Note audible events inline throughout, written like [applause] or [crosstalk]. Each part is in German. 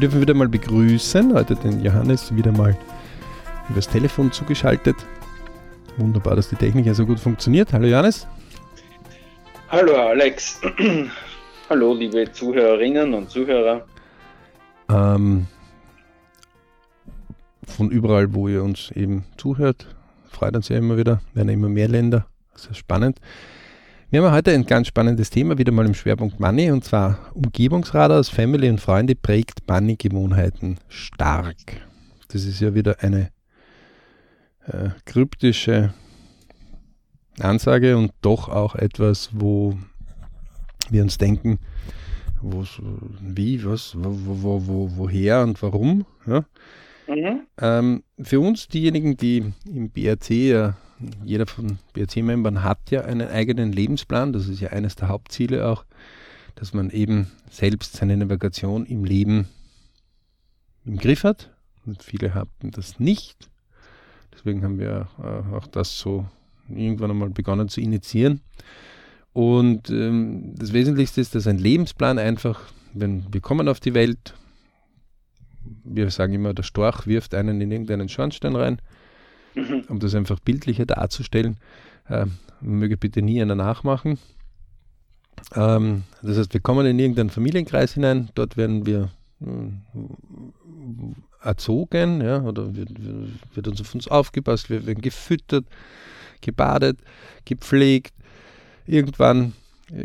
Wir dürfen wieder mal begrüßen, heute den Johannes wieder mal übers Telefon zugeschaltet. Wunderbar, dass die Technik ja so gut funktioniert. Hallo Johannes. Hallo Alex. [clears throat] Hallo liebe Zuhörerinnen und Zuhörer. Ähm, von überall, wo ihr uns eben zuhört, freut uns ja immer wieder, werden immer mehr Länder. Sehr spannend. Wir haben heute ein ganz spannendes Thema, wieder mal im Schwerpunkt Money, und zwar Umgebungsradar aus Family und Freunde prägt Money-Gewohnheiten stark. Das ist ja wieder eine äh, kryptische Ansage und doch auch etwas, wo wir uns denken, wo, wie, was, wo, wo, wo, woher und warum. Ja? Mhm. Ähm, für uns, diejenigen, die im BRC ja jeder von BRC-Membern hat ja einen eigenen Lebensplan. Das ist ja eines der Hauptziele auch, dass man eben selbst seine Navigation im Leben im Griff hat. Und viele haben das nicht. Deswegen haben wir äh, auch das so irgendwann einmal begonnen zu initiieren. Und ähm, das Wesentlichste ist, dass ein Lebensplan einfach, wenn wir kommen auf die Welt, wir sagen immer, der Storch wirft einen in irgendeinen Schornstein rein mhm. um das einfach bildlicher darzustellen. Ähm, möge bitte nie einer nachmachen. Ähm, das heißt, wir kommen in irgendeinen Familienkreis hinein, dort werden wir äh, erzogen, ja, oder wird, wird uns auf uns aufgepasst, wir werden gefüttert, gebadet, gepflegt. Irgendwann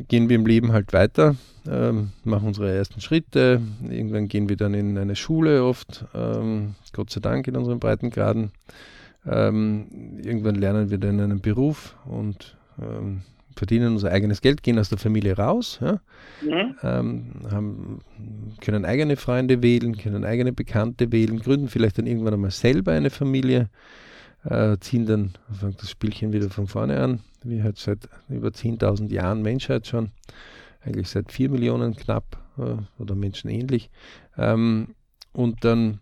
gehen wir im Leben halt weiter, ähm, machen unsere ersten Schritte. Irgendwann gehen wir dann in eine Schule oft, ähm, Gott sei Dank in unseren Breitengraden. Ähm, irgendwann lernen wir dann einen Beruf und ähm, verdienen unser eigenes Geld, gehen aus der Familie raus, ja? mhm. ähm, haben, können eigene Freunde wählen, können eigene Bekannte wählen, gründen vielleicht dann irgendwann einmal selber eine Familie, äh, ziehen dann fangt das Spielchen wieder von vorne an, wie halt seit über 10.000 Jahren Menschheit schon, eigentlich seit 4 Millionen knapp äh, oder Menschen ähnlich. Ähm, und dann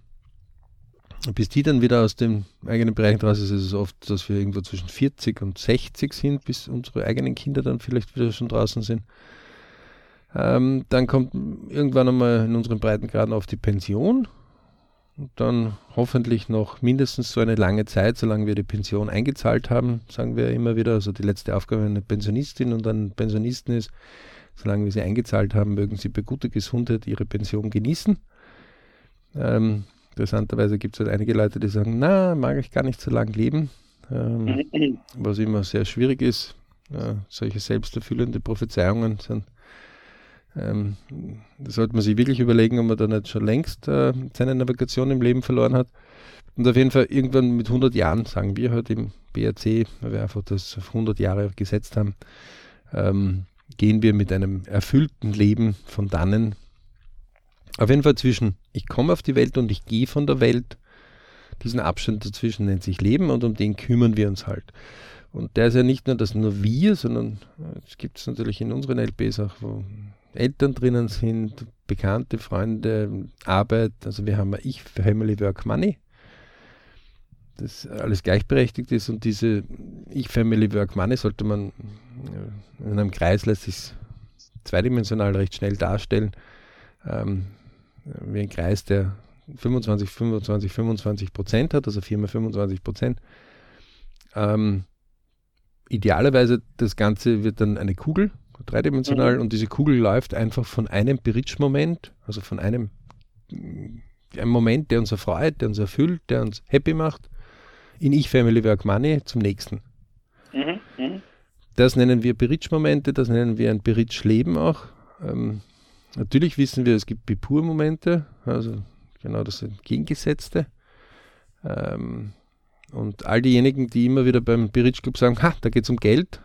bis die dann wieder aus dem eigenen Bereich raus ist, ist es oft, dass wir irgendwo zwischen 40 und 60 sind, bis unsere eigenen Kinder dann vielleicht wieder schon draußen sind. Ähm, dann kommt irgendwann einmal in unseren Breitengraden auf die Pension. Und dann hoffentlich noch mindestens so eine lange Zeit, solange wir die Pension eingezahlt haben, sagen wir immer wieder. Also die letzte Aufgabe einer Pensionistin und einem Pensionisten ist, solange wir sie eingezahlt haben, mögen sie bei guter Gesundheit ihre Pension genießen. Ähm, Interessanterweise gibt es halt einige Leute, die sagen, na, mag ich gar nicht so lange leben, ähm, was immer sehr schwierig ist. Äh, solche selbsterfüllende Prophezeiungen sind, ähm, da sollte man sich wirklich überlegen, ob man da nicht schon längst äh, seine Navigation im Leben verloren hat. Und auf jeden Fall irgendwann mit 100 Jahren, sagen wir heute halt im BRC, weil wir einfach das auf 100 Jahre gesetzt haben, ähm, gehen wir mit einem erfüllten Leben von dannen auf jeden Fall zwischen ich komme auf die Welt und ich gehe von der Welt. Diesen Abstand dazwischen nennt sich Leben und um den kümmern wir uns halt. Und der ist ja nicht nur, dass nur wir, sondern äh, es gibt es natürlich in unseren LPs auch, wo Eltern drinnen sind, Bekannte, Freunde, Arbeit. Also wir haben Ich, Family, Work, Money. Das alles gleichberechtigt ist und diese Ich, Family, Work, Money sollte man äh, in einem Kreis lässt sich zweidimensional recht schnell darstellen. Ähm, wie ein Kreis, der 25, 25, 25 Prozent hat, also Firma 25 Prozent. Ähm, idealerweise das Ganze wird dann eine Kugel, dreidimensional, mhm. und diese Kugel läuft einfach von einem Bridge-Moment, also von einem, einem Moment, der uns erfreut, der uns erfüllt, der uns happy macht, in Ich, Family, Work, Money zum nächsten. Mhm. Mhm. Das nennen wir Bridge-Momente, das nennen wir ein Bridge-Leben auch. Ähm, Natürlich wissen wir, es gibt Bipur-Momente, also genau das Entgegengesetzte. Ähm, und all diejenigen, die immer wieder beim Bridge Club sagen, ha, da geht es um Geld,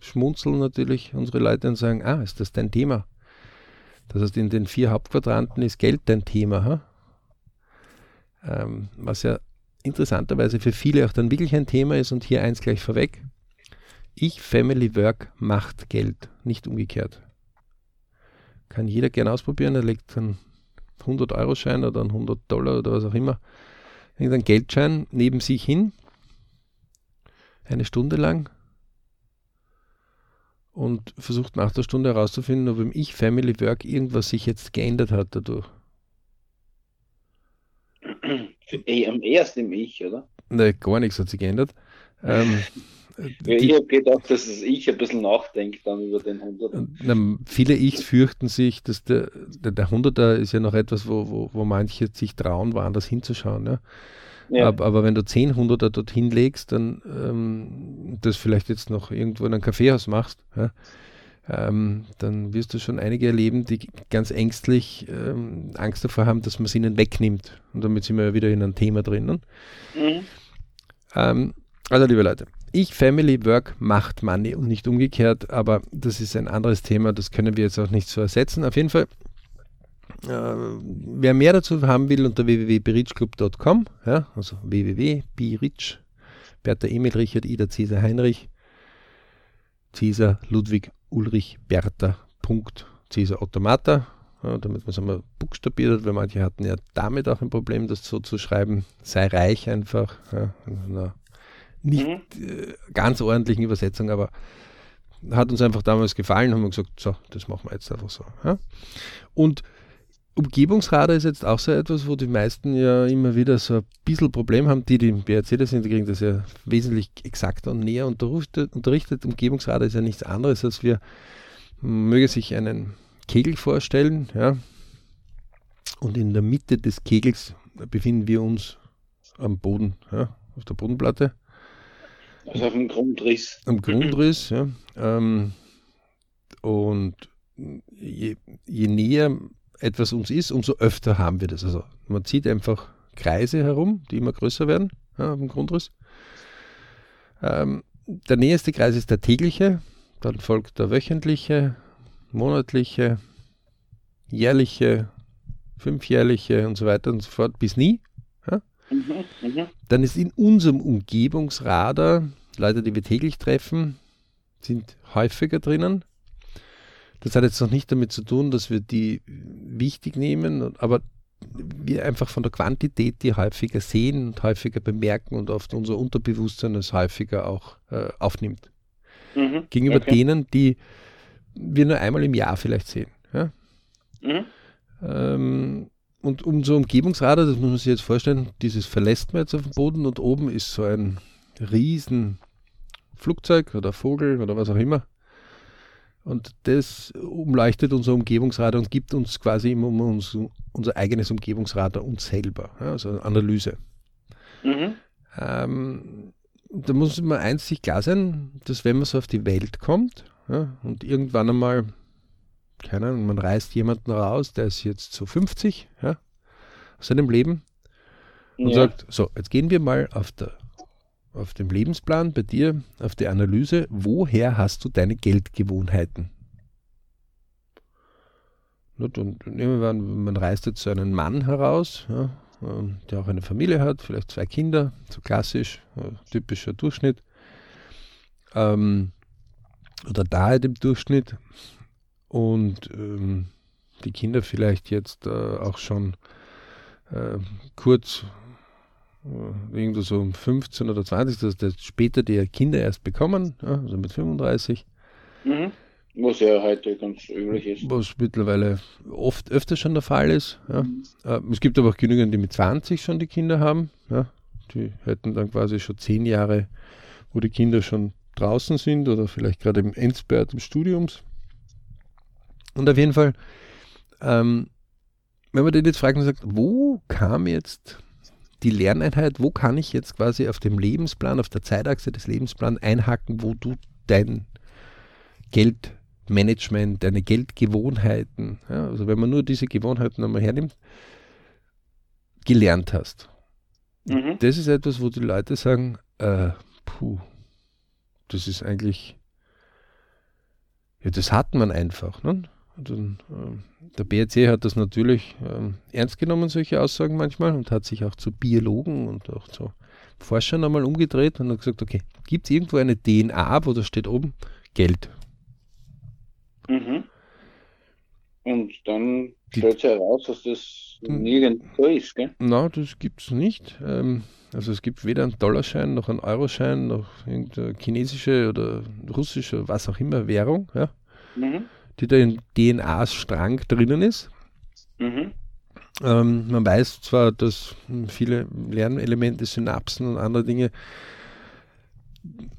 schmunzeln natürlich unsere Leute und sagen, ah, ist das dein Thema? Das heißt, in den vier Hauptquadranten ist Geld dein Thema. Ha? Ähm, was ja interessanterweise für viele auch dann wirklich ein Thema ist und hier eins gleich vorweg. Ich, Family Work macht Geld, nicht umgekehrt. Kann jeder gerne ausprobieren. Er legt einen 100-Euro-Schein oder einen 100 Dollar oder was auch immer, irgendeinen Geldschein neben sich hin, eine Stunde lang und versucht nach der Stunde herauszufinden, ob im Ich Family Work irgendwas sich jetzt geändert hat dadurch. am erst im Ich, oder? Nein, gar nichts hat sich geändert. Ähm, [laughs] ja, ich habe gedacht, dass ich ein bisschen nachdenke dann über den 100er. viele Ichs fürchten sich, dass der, der, der 100er ist ja noch etwas, wo, wo, wo manche sich trauen, woanders hinzuschauen. Ja? Ja. Aber, aber, wenn du 10 Hunderter dorthin legst, dann ähm, das vielleicht jetzt noch irgendwo in einem Kaffeehaus machst, ja, ähm, dann wirst du schon einige erleben, die ganz ängstlich ähm, Angst davor haben, dass man es ihnen wegnimmt. Und damit sind wir ja wieder in einem Thema drinnen. Mhm. Also, liebe Leute, ich, Family, Work macht Money und nicht umgekehrt, aber das ist ein anderes Thema, das können wir jetzt auch nicht so ersetzen. Auf jeden Fall, äh, wer mehr dazu haben will, unter www.berichclub.com, ja, also www.birich, Bertha Emil, Richard, Ida, Cäsar, Heinrich, Cäsar, Ludwig, Ulrich, Bertha, Punkt, Cäsar, Automata, ja, damit man es einmal buchstabiert hat, weil manche hatten ja damit auch ein Problem, das so zu schreiben, sei reich einfach, ja, nicht mhm. äh, ganz ordentlichen Übersetzung, aber hat uns einfach damals gefallen, haben wir gesagt, so, das machen wir jetzt einfach so. Ja. Und Umgebungsradar ist jetzt auch so etwas, wo die meisten ja immer wieder so ein bisschen Problem haben. Die, die im BRC das sind, die kriegen das ja wesentlich exakter und näher unterrichtet. unterrichtet. Umgebungsradar ist ja nichts anderes, als wir möge sich einen Kegel vorstellen, ja. Und in der Mitte des Kegels befinden wir uns am Boden, ja, auf der Bodenplatte. Also auf dem Grundriss. Am Grundriss, ja. Ähm, und je, je näher etwas uns ist, umso öfter haben wir das. Also man zieht einfach Kreise herum, die immer größer werden ja, auf dem Grundriss. Ähm, der nächste Kreis ist der tägliche, dann folgt der wöchentliche, monatliche, jährliche, fünfjährliche und so weiter und so fort bis nie. Mhm, mh. Dann ist in unserem Umgebungsradar, Leute, die wir täglich treffen, sind häufiger drinnen. Das hat jetzt noch nicht damit zu tun, dass wir die wichtig nehmen, aber wir einfach von der Quantität die häufiger sehen und häufiger bemerken und oft unser Unterbewusstsein es häufiger auch äh, aufnimmt. Mhm, Gegenüber okay. denen, die wir nur einmal im Jahr vielleicht sehen. Ja? Mhm. Ähm, und unser Umgebungsradar, das muss man sich jetzt vorstellen, dieses verlässt man jetzt auf dem Boden und oben ist so ein riesen Flugzeug oder Vogel oder was auch immer. Und das umleuchtet unser Umgebungsradar und gibt uns quasi immer uns, unser eigenes Umgebungsradar uns selber, ja, also Analyse. Mhm. Ähm, da muss man eins sich klar sein, dass wenn man so auf die Welt kommt ja, und irgendwann einmal, keine Ahnung, man reißt jemanden raus, der ist jetzt so 50 ja, aus seinem Leben und ja. sagt, so, jetzt gehen wir mal auf der auf dem Lebensplan bei dir, auf die Analyse, woher hast du deine Geldgewohnheiten? Und nehmen wir an, man reißt jetzt so einen Mann heraus, ja, ähm, der auch eine Familie hat, vielleicht zwei Kinder, so klassisch, typischer Durchschnitt. Ähm, oder da halt im Durchschnitt. Und ähm, die Kinder vielleicht jetzt äh, auch schon äh, kurz äh, irgendwo so um 15 oder 20, dass das später die Kinder erst bekommen, ja, also mit 35. Mhm. Was ja heute ganz üblich ist. Was mittlerweile oft öfter schon der Fall ist. Ja. Mhm. Äh, es gibt aber auch genügend, die mit 20 schon die Kinder haben. Ja. Die hätten dann quasi schon 10 Jahre, wo die Kinder schon draußen sind oder vielleicht gerade im Endspurt im Studiums. Und auf jeden Fall, ähm, wenn man den jetzt fragt und sagt, wo kam jetzt die Lerneinheit, wo kann ich jetzt quasi auf dem Lebensplan, auf der Zeitachse des Lebensplans einhaken, wo du dein Geldmanagement, deine Geldgewohnheiten, ja, also wenn man nur diese Gewohnheiten einmal hernimmt, gelernt hast. Mhm. Das ist etwas, wo die Leute sagen, äh, puh, das ist eigentlich, ja, das hat man einfach. Ne? Dann, äh, der BRC hat das natürlich äh, ernst genommen, solche Aussagen manchmal, und hat sich auch zu Biologen und auch zu Forschern einmal umgedreht und hat gesagt, okay, gibt es irgendwo eine DNA, wo da steht oben Geld? Mhm. Und dann stellt sich heraus, dass das nirgendwo ist, gell? Nein, das gibt es nicht. Ähm, also es gibt weder einen Dollarschein noch einen Euroschein noch irgendeine chinesische oder russische, was auch immer Währung, ja. Mhm die da im DNA-Strang drinnen ist. Mhm. Ähm, man weiß zwar, dass viele Lernelemente, Synapsen und andere Dinge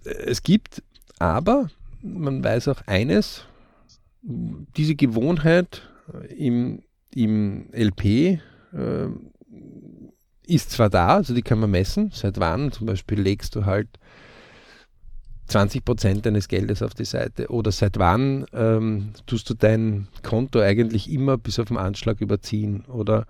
es gibt, aber man weiß auch eines, diese Gewohnheit im, im LP äh, ist zwar da, also die kann man messen, seit wann zum Beispiel legst du halt 20 Prozent deines Geldes auf die Seite oder seit wann ähm, tust du dein Konto eigentlich immer bis auf den Anschlag überziehen oder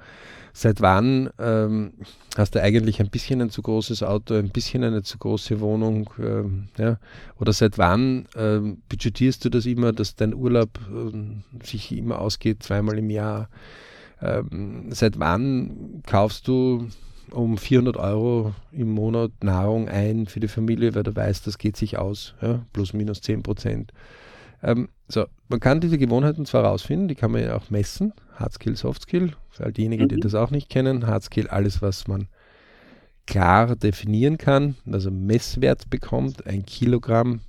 seit wann ähm, hast du eigentlich ein bisschen ein zu großes Auto, ein bisschen eine zu große Wohnung ähm, ja? oder seit wann ähm, budgetierst du das immer, dass dein Urlaub äh, sich immer ausgeht, zweimal im Jahr. Ähm, seit wann kaufst du um 400 Euro im Monat Nahrung ein für die Familie, weil du weißt, das geht sich aus, ja, plus minus 10 Prozent. Ähm, so, man kann diese Gewohnheiten zwar rausfinden, die kann man ja auch messen, Hardskill, Softskill, für all diejenigen, mhm. die das auch nicht kennen, Hardskill, alles, was man klar definieren kann, also Messwert bekommt, ein Kilogramm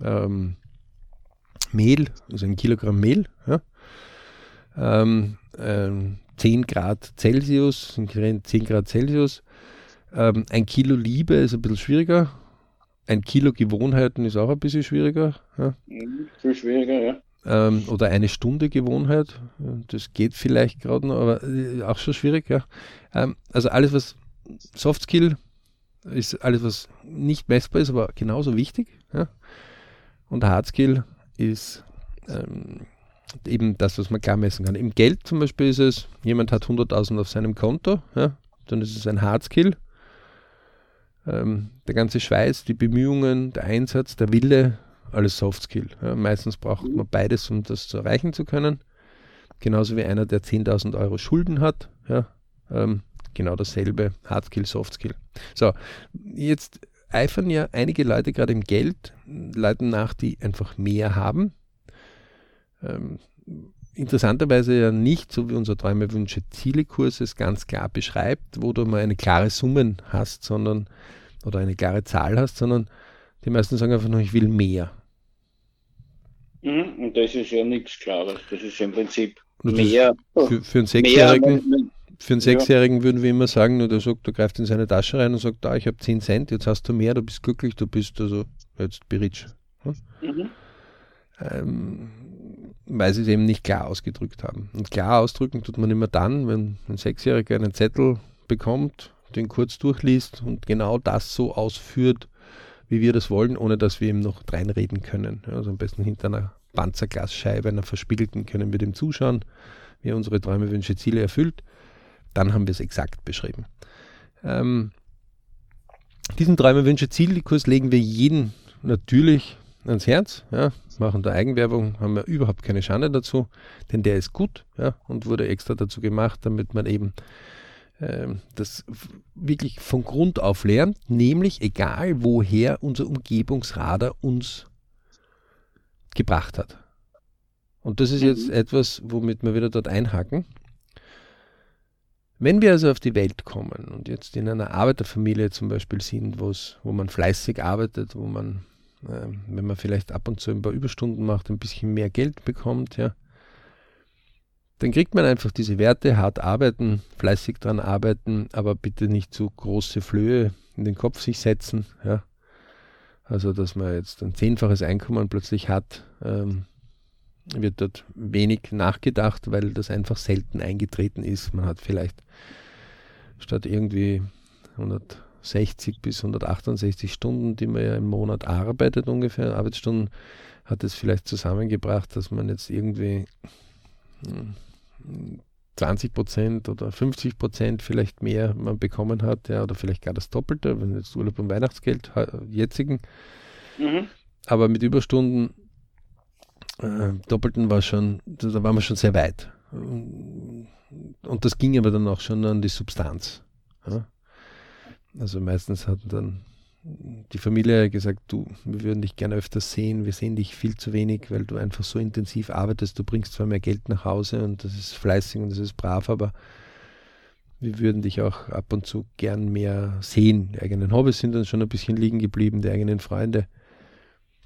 ähm, Mehl, also ein Kilogramm Mehl, ja, ähm, ähm, 10 Grad Celsius, 10 Grad Celsius. Ähm, ein Kilo Liebe ist ein bisschen schwieriger. Ein Kilo Gewohnheiten ist auch ein bisschen schwieriger. Ja. Mhm, viel schwieriger, ja. Ähm, oder eine Stunde Gewohnheit. Das geht vielleicht gerade noch, aber äh, auch schon schwierig, ja. Ähm, also alles, was Soft Skill ist, alles, was nicht messbar ist, aber genauso wichtig. Ja. Und Hard Skill ist ähm, eben das, was man klar messen kann. Im Geld zum Beispiel ist es, jemand hat 100.000 auf seinem Konto, ja, dann ist es ein Hardskill. Ähm, der ganze Schweiß, die Bemühungen, der Einsatz, der Wille, alles Softskill. Ja, meistens braucht man beides, um das zu erreichen zu können. Genauso wie einer, der 10.000 Euro Schulden hat. Ja, ähm, genau dasselbe, Hardskill, Softskill. So, jetzt eifern ja einige Leute gerade im Geld, Leuten nach, die einfach mehr haben, ähm, interessanterweise ja nicht, so wie unser Träume, Wünsche, Ziele-Kurs es ganz klar beschreibt, wo du mal eine klare Summen hast, sondern oder eine klare Zahl hast, sondern die meisten sagen einfach nur, ich will mehr. Mhm, und das ist ja nichts Klares. Das ist im Prinzip mehr. Für, für einen Sechsjährigen, für einen Sechsjährigen ja. würden wir immer sagen, nur der sagt, du greifst in seine Tasche rein und sagt, da, ich habe 10 Cent, jetzt hast du mehr, du bist glücklich, du bist also jetzt berich. Hm? Mhm. Ähm, weil sie es eben nicht klar ausgedrückt haben. Und klar ausdrücken tut man immer dann, wenn ein Sechsjähriger einen Zettel bekommt, den kurz durchliest und genau das so ausführt, wie wir das wollen, ohne dass wir ihm noch reinreden können. Also am besten hinter einer Panzerglasscheibe, einer verspiegelten, können wir dem zuschauen, wie er unsere Träume, Wünsche, Ziele erfüllt. Dann haben wir es exakt beschrieben. Ähm, diesen Träume, Wünsche, Ziele-Kurs legen wir jeden natürlich ans Herz, ja, machen da Eigenwerbung, haben wir überhaupt keine Schande dazu, denn der ist gut ja, und wurde extra dazu gemacht, damit man eben äh, das wirklich von Grund auf lernt, nämlich egal woher unser Umgebungsradar uns gebracht hat. Und das ist jetzt mhm. etwas, womit wir wieder dort einhaken. Wenn wir also auf die Welt kommen und jetzt in einer Arbeiterfamilie zum Beispiel sind, wo man fleißig arbeitet, wo man ähm, wenn man vielleicht ab und zu ein paar Überstunden macht, ein bisschen mehr Geld bekommt, ja, dann kriegt man einfach diese Werte, hart arbeiten, fleißig dran arbeiten, aber bitte nicht zu große Flöhe in den Kopf sich setzen, ja. Also, dass man jetzt ein zehnfaches Einkommen plötzlich hat, ähm, wird dort wenig nachgedacht, weil das einfach selten eingetreten ist. Man hat vielleicht statt irgendwie 100 60 bis 168 Stunden, die man ja im Monat arbeitet, ungefähr Arbeitsstunden, hat es vielleicht zusammengebracht, dass man jetzt irgendwie 20 hm, Prozent oder 50 Prozent vielleicht mehr man bekommen hat, ja, oder vielleicht gar das Doppelte, wenn jetzt Urlaub und Weihnachtsgeld jetzigen. Mhm. Aber mit Überstunden äh, Doppelten war schon, da waren wir schon sehr weit. Und das ging aber dann auch schon an die Substanz. Ja. Also meistens hat dann die Familie gesagt, du, wir würden dich gerne öfters sehen, wir sehen dich viel zu wenig, weil du einfach so intensiv arbeitest, du bringst zwar mehr Geld nach Hause und das ist fleißig und das ist brav, aber wir würden dich auch ab und zu gern mehr sehen. Die eigenen Hobbys sind dann schon ein bisschen liegen geblieben, die eigenen Freunde.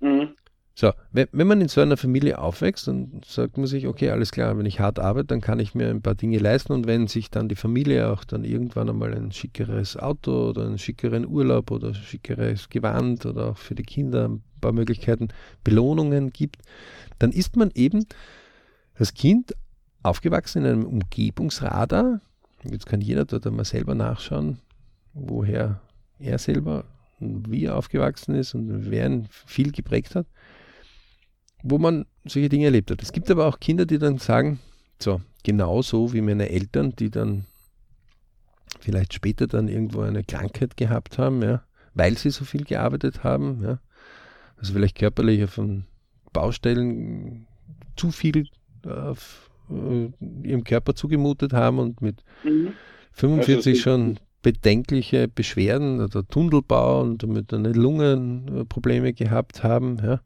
Mhm. So, wenn, wenn man in so einer Familie aufwächst, dann sagt man sich, okay, alles klar, wenn ich hart arbeite, dann kann ich mir ein paar Dinge leisten und wenn sich dann die Familie auch dann irgendwann einmal ein schickeres Auto oder einen schickeren Urlaub oder ein schickeres Gewand oder auch für die Kinder ein paar Möglichkeiten, Belohnungen gibt, dann ist man eben als Kind aufgewachsen in einem Umgebungsradar. Jetzt kann jeder dort einmal selber nachschauen, woher er selber und wie er aufgewachsen ist und wer ihn viel geprägt hat wo man solche Dinge erlebt hat. Es gibt aber auch Kinder, die dann sagen, so, genauso wie meine Eltern, die dann vielleicht später dann irgendwo eine Krankheit gehabt haben, ja, weil sie so viel gearbeitet haben, ja, also vielleicht körperlich auf Baustellen zu viel auf äh, ihrem Körper zugemutet haben und mit mhm. 45 also schon bedenkliche Beschwerden oder Tunnelbau und damit eine Lungenprobleme gehabt haben, ja,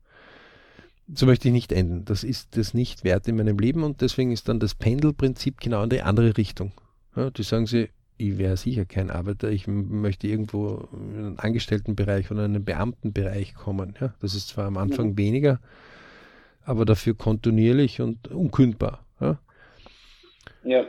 so möchte ich nicht enden. Das ist das nicht wert in meinem Leben und deswegen ist dann das Pendelprinzip genau in die andere Richtung. Ja, die sagen sie, ich wäre sicher kein Arbeiter, ich möchte irgendwo in einen Angestelltenbereich oder in einen Beamtenbereich kommen. Ja, das ist zwar am Anfang ja. weniger, aber dafür kontinuierlich und unkündbar. Ja. ja,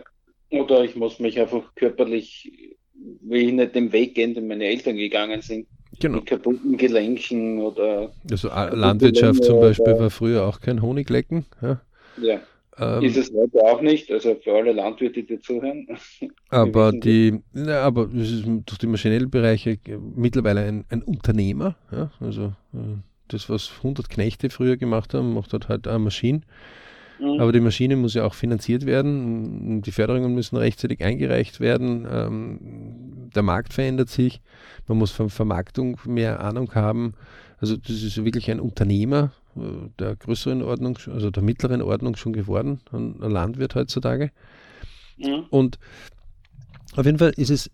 oder ich muss mich einfach körperlich, will ich nicht den Weg gehen, den meine Eltern gegangen sind. Genau. Mit kaputten Gelenken oder. Also Landwirtschaft zum Beispiel war früher auch kein Honiglecken. Ja. ja. Ähm, ist es heute auch nicht, also für alle Landwirte, die zuhören. [laughs] Aber die, na, aber es ist durch die maschinellen Bereiche mittlerweile ein, ein Unternehmer. Ja? Also äh, das, was 100 Knechte früher gemacht haben, macht halt heute eine Maschine. Mhm. Aber die Maschine muss ja auch finanziert werden. Die Förderungen müssen rechtzeitig eingereicht werden. Ähm, der Markt verändert sich. Man muss von Vermarktung mehr Ahnung haben. Also das ist wirklich ein Unternehmer äh, der größeren Ordnung, also der mittleren Ordnung schon geworden, ein Landwirt heutzutage. Mhm. Und auf jeden Fall ist es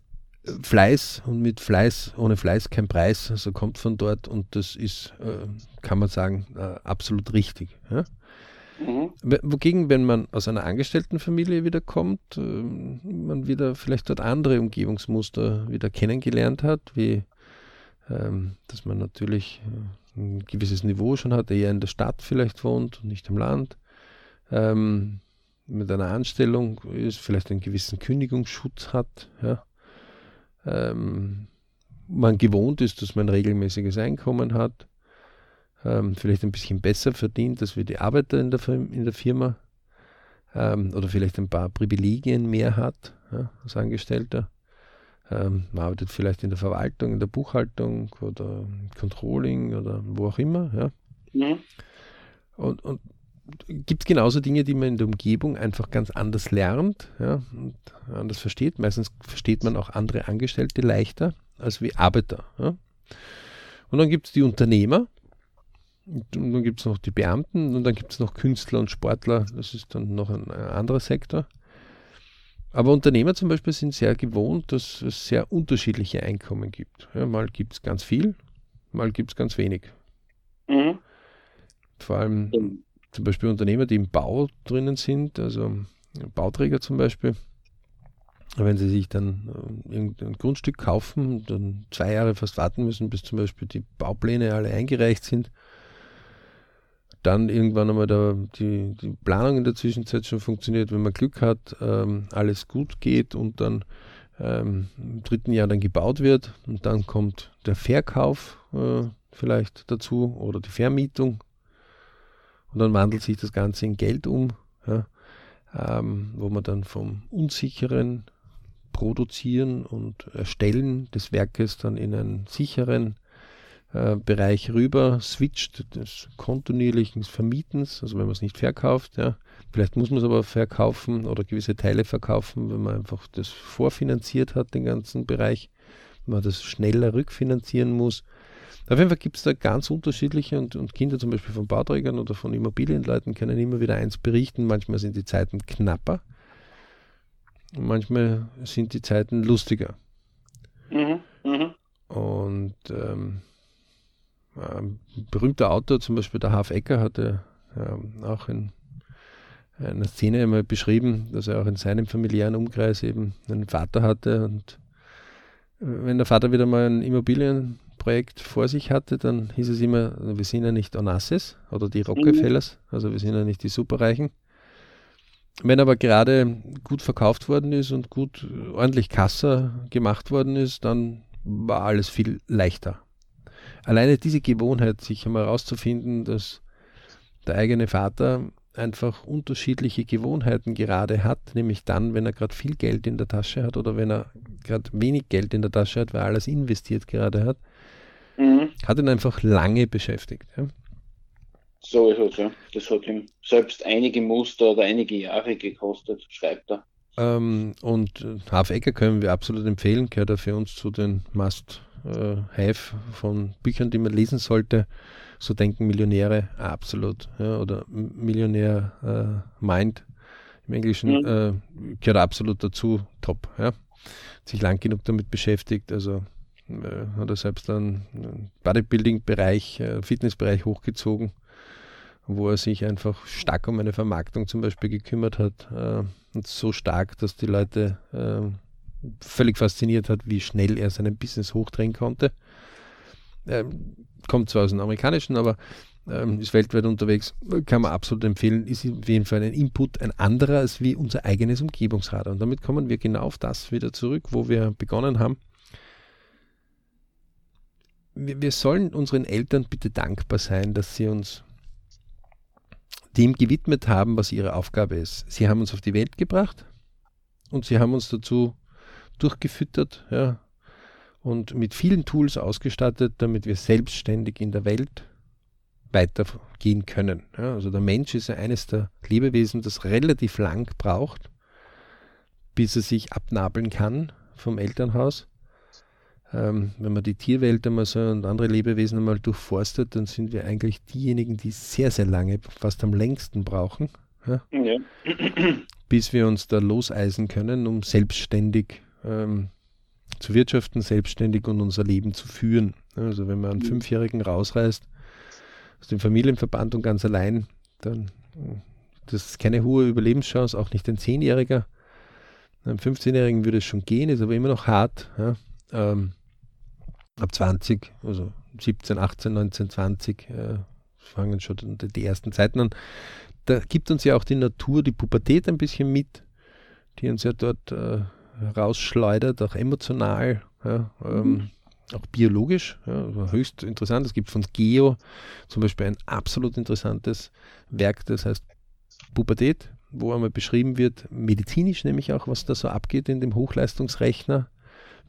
Fleiß und mit Fleiß, ohne Fleiß kein Preis, also kommt von dort und das ist, äh, kann man sagen, äh, absolut richtig. Ja? Mhm. Wogegen, wenn man aus einer Angestelltenfamilie wieder kommt, äh, man wieder vielleicht dort andere Umgebungsmuster wieder kennengelernt hat, wie ähm, dass man natürlich äh, ein gewisses Niveau schon hat, eher in der Stadt vielleicht wohnt und nicht am Land. Ähm, mit einer Anstellung ist, vielleicht einen gewissen Kündigungsschutz hat, ja. Ähm, man gewohnt ist, dass man regelmäßiges Einkommen hat, ähm, vielleicht ein bisschen besser verdient als wir die Arbeiter in der, in der Firma ähm, oder vielleicht ein paar Privilegien mehr hat ja, als Angestellter. Ähm, man arbeitet vielleicht in der Verwaltung, in der Buchhaltung oder Controlling oder wo auch immer. Ja. Mhm. Und, und gibt genauso Dinge, die man in der Umgebung einfach ganz anders lernt ja, und anders versteht. Meistens versteht man auch andere Angestellte leichter als wie Arbeiter. Ja. Und dann gibt es die Unternehmer, und dann gibt es noch die Beamten und dann gibt es noch Künstler und Sportler. Das ist dann noch ein, ein anderer Sektor. Aber Unternehmer zum Beispiel sind sehr gewohnt, dass es sehr unterschiedliche Einkommen gibt. Ja, mal gibt es ganz viel, mal gibt es ganz wenig. Mhm. Vor allem mhm. zum Beispiel Unternehmer, die im Bau drinnen sind, also Bauträger zum Beispiel. Wenn sie sich dann äh, irgendein Grundstück kaufen, dann zwei Jahre fast warten müssen, bis zum Beispiel die Baupläne alle eingereicht sind dann irgendwann einmal da die, die Planung in der Zwischenzeit schon funktioniert, wenn man Glück hat, ähm, alles gut geht und dann ähm, im dritten Jahr dann gebaut wird und dann kommt der Verkauf äh, vielleicht dazu oder die Vermietung und dann wandelt sich das Ganze in Geld um, ja, ähm, wo man dann vom unsicheren Produzieren und Erstellen des Werkes dann in einen sicheren äh, Bereich rüber switcht, des kontinuierlichen Vermietens, also wenn man es nicht verkauft, ja. Vielleicht muss man es aber verkaufen oder gewisse Teile verkaufen, wenn man einfach das vorfinanziert hat, den ganzen Bereich, wenn man das schneller rückfinanzieren muss. Auf jeden Fall gibt es da ganz unterschiedliche und, und Kinder zum Beispiel von Bauträgern oder von Immobilienleuten können immer wieder eins berichten. Manchmal sind die Zeiten knapper, und manchmal sind die Zeiten lustiger. Mhm, mh. Und ähm, ein berühmter Autor, zum Beispiel der Haf Ecker, hatte ähm, auch in einer Szene einmal beschrieben, dass er auch in seinem familiären Umkreis eben einen Vater hatte und äh, wenn der Vater wieder mal ein Immobilienprojekt Projekt vor sich hatte, dann hieß es immer, wir sind ja nicht Onassis oder die Rockefellers, mhm. also wir sind ja nicht die Superreichen. Wenn aber gerade gut verkauft worden ist und gut ordentlich Kasse gemacht worden ist, dann war alles viel leichter. Alleine diese Gewohnheit, sich einmal herauszufinden, dass der eigene Vater einfach unterschiedliche Gewohnheiten gerade hat, nämlich dann, wenn er gerade viel Geld in der Tasche hat oder wenn er gerade wenig Geld in der Tasche hat, weil er alles investiert gerade hat, mhm. hat ihn einfach lange beschäftigt. Ja. So ist es, ja. Das hat ihm selbst einige Muster oder einige Jahre gekostet, schreibt er. Ähm, und Hafecker können wir absolut empfehlen, gehört er für uns zu den Must-Have von Büchern, die man lesen sollte. So denken Millionäre absolut. Ja, oder Millionär äh, Mind im Englischen mhm. äh, gehört absolut dazu. Top. Ja. Sich lang genug damit beschäftigt. Also äh, hat er selbst einen Bodybuilding-Bereich, äh, Fitnessbereich hochgezogen, wo er sich einfach stark um eine Vermarktung zum Beispiel gekümmert hat. Äh, und so stark, dass die Leute äh, völlig fasziniert hat, wie schnell er sein Business hochdrehen konnte. Ähm, kommt zwar aus dem Amerikanischen, aber ähm, ist weltweit unterwegs, kann man absolut empfehlen, ist auf jeden Fall ein Input, ein anderer als wie unser eigenes Umgebungsradar. Und damit kommen wir genau auf das wieder zurück, wo wir begonnen haben. Wir, wir sollen unseren Eltern bitte dankbar sein, dass sie uns dem gewidmet haben, was ihre Aufgabe ist. Sie haben uns auf die Welt gebracht und sie haben uns dazu durchgefüttert, ja, und mit vielen Tools ausgestattet, damit wir selbstständig in der Welt weitergehen können. Ja, also der Mensch ist ja eines der Lebewesen, das relativ lang braucht, bis er sich abnabeln kann vom Elternhaus. Ähm, wenn man die Tierwelt einmal so und andere Lebewesen einmal durchforstet, dann sind wir eigentlich diejenigen, die sehr, sehr lange, fast am längsten brauchen, ja, ja. bis wir uns da loseisen können, um selbstständig ähm, zu wirtschaften, selbstständig und unser Leben zu führen. Also wenn man einen mhm. Fünfjährigen rausreißt aus dem Familienverband und ganz allein, dann das ist keine hohe Überlebenschance, auch nicht ein Zehnjähriger. Einem 15-Jährigen würde es schon gehen, ist aber immer noch hart. Ja. Ähm, ab 20, also 17, 18, 19, 20, äh, fangen schon die ersten Zeiten an. Da gibt uns ja auch die Natur, die Pubertät ein bisschen mit, die uns ja dort äh, rausschleudert, auch emotional, ja, ähm, mhm. auch biologisch. Ja, also höchst interessant. Es gibt von Geo zum Beispiel ein absolut interessantes Werk, das heißt Pubertät, wo einmal beschrieben wird, medizinisch nämlich auch, was da so abgeht in dem Hochleistungsrechner,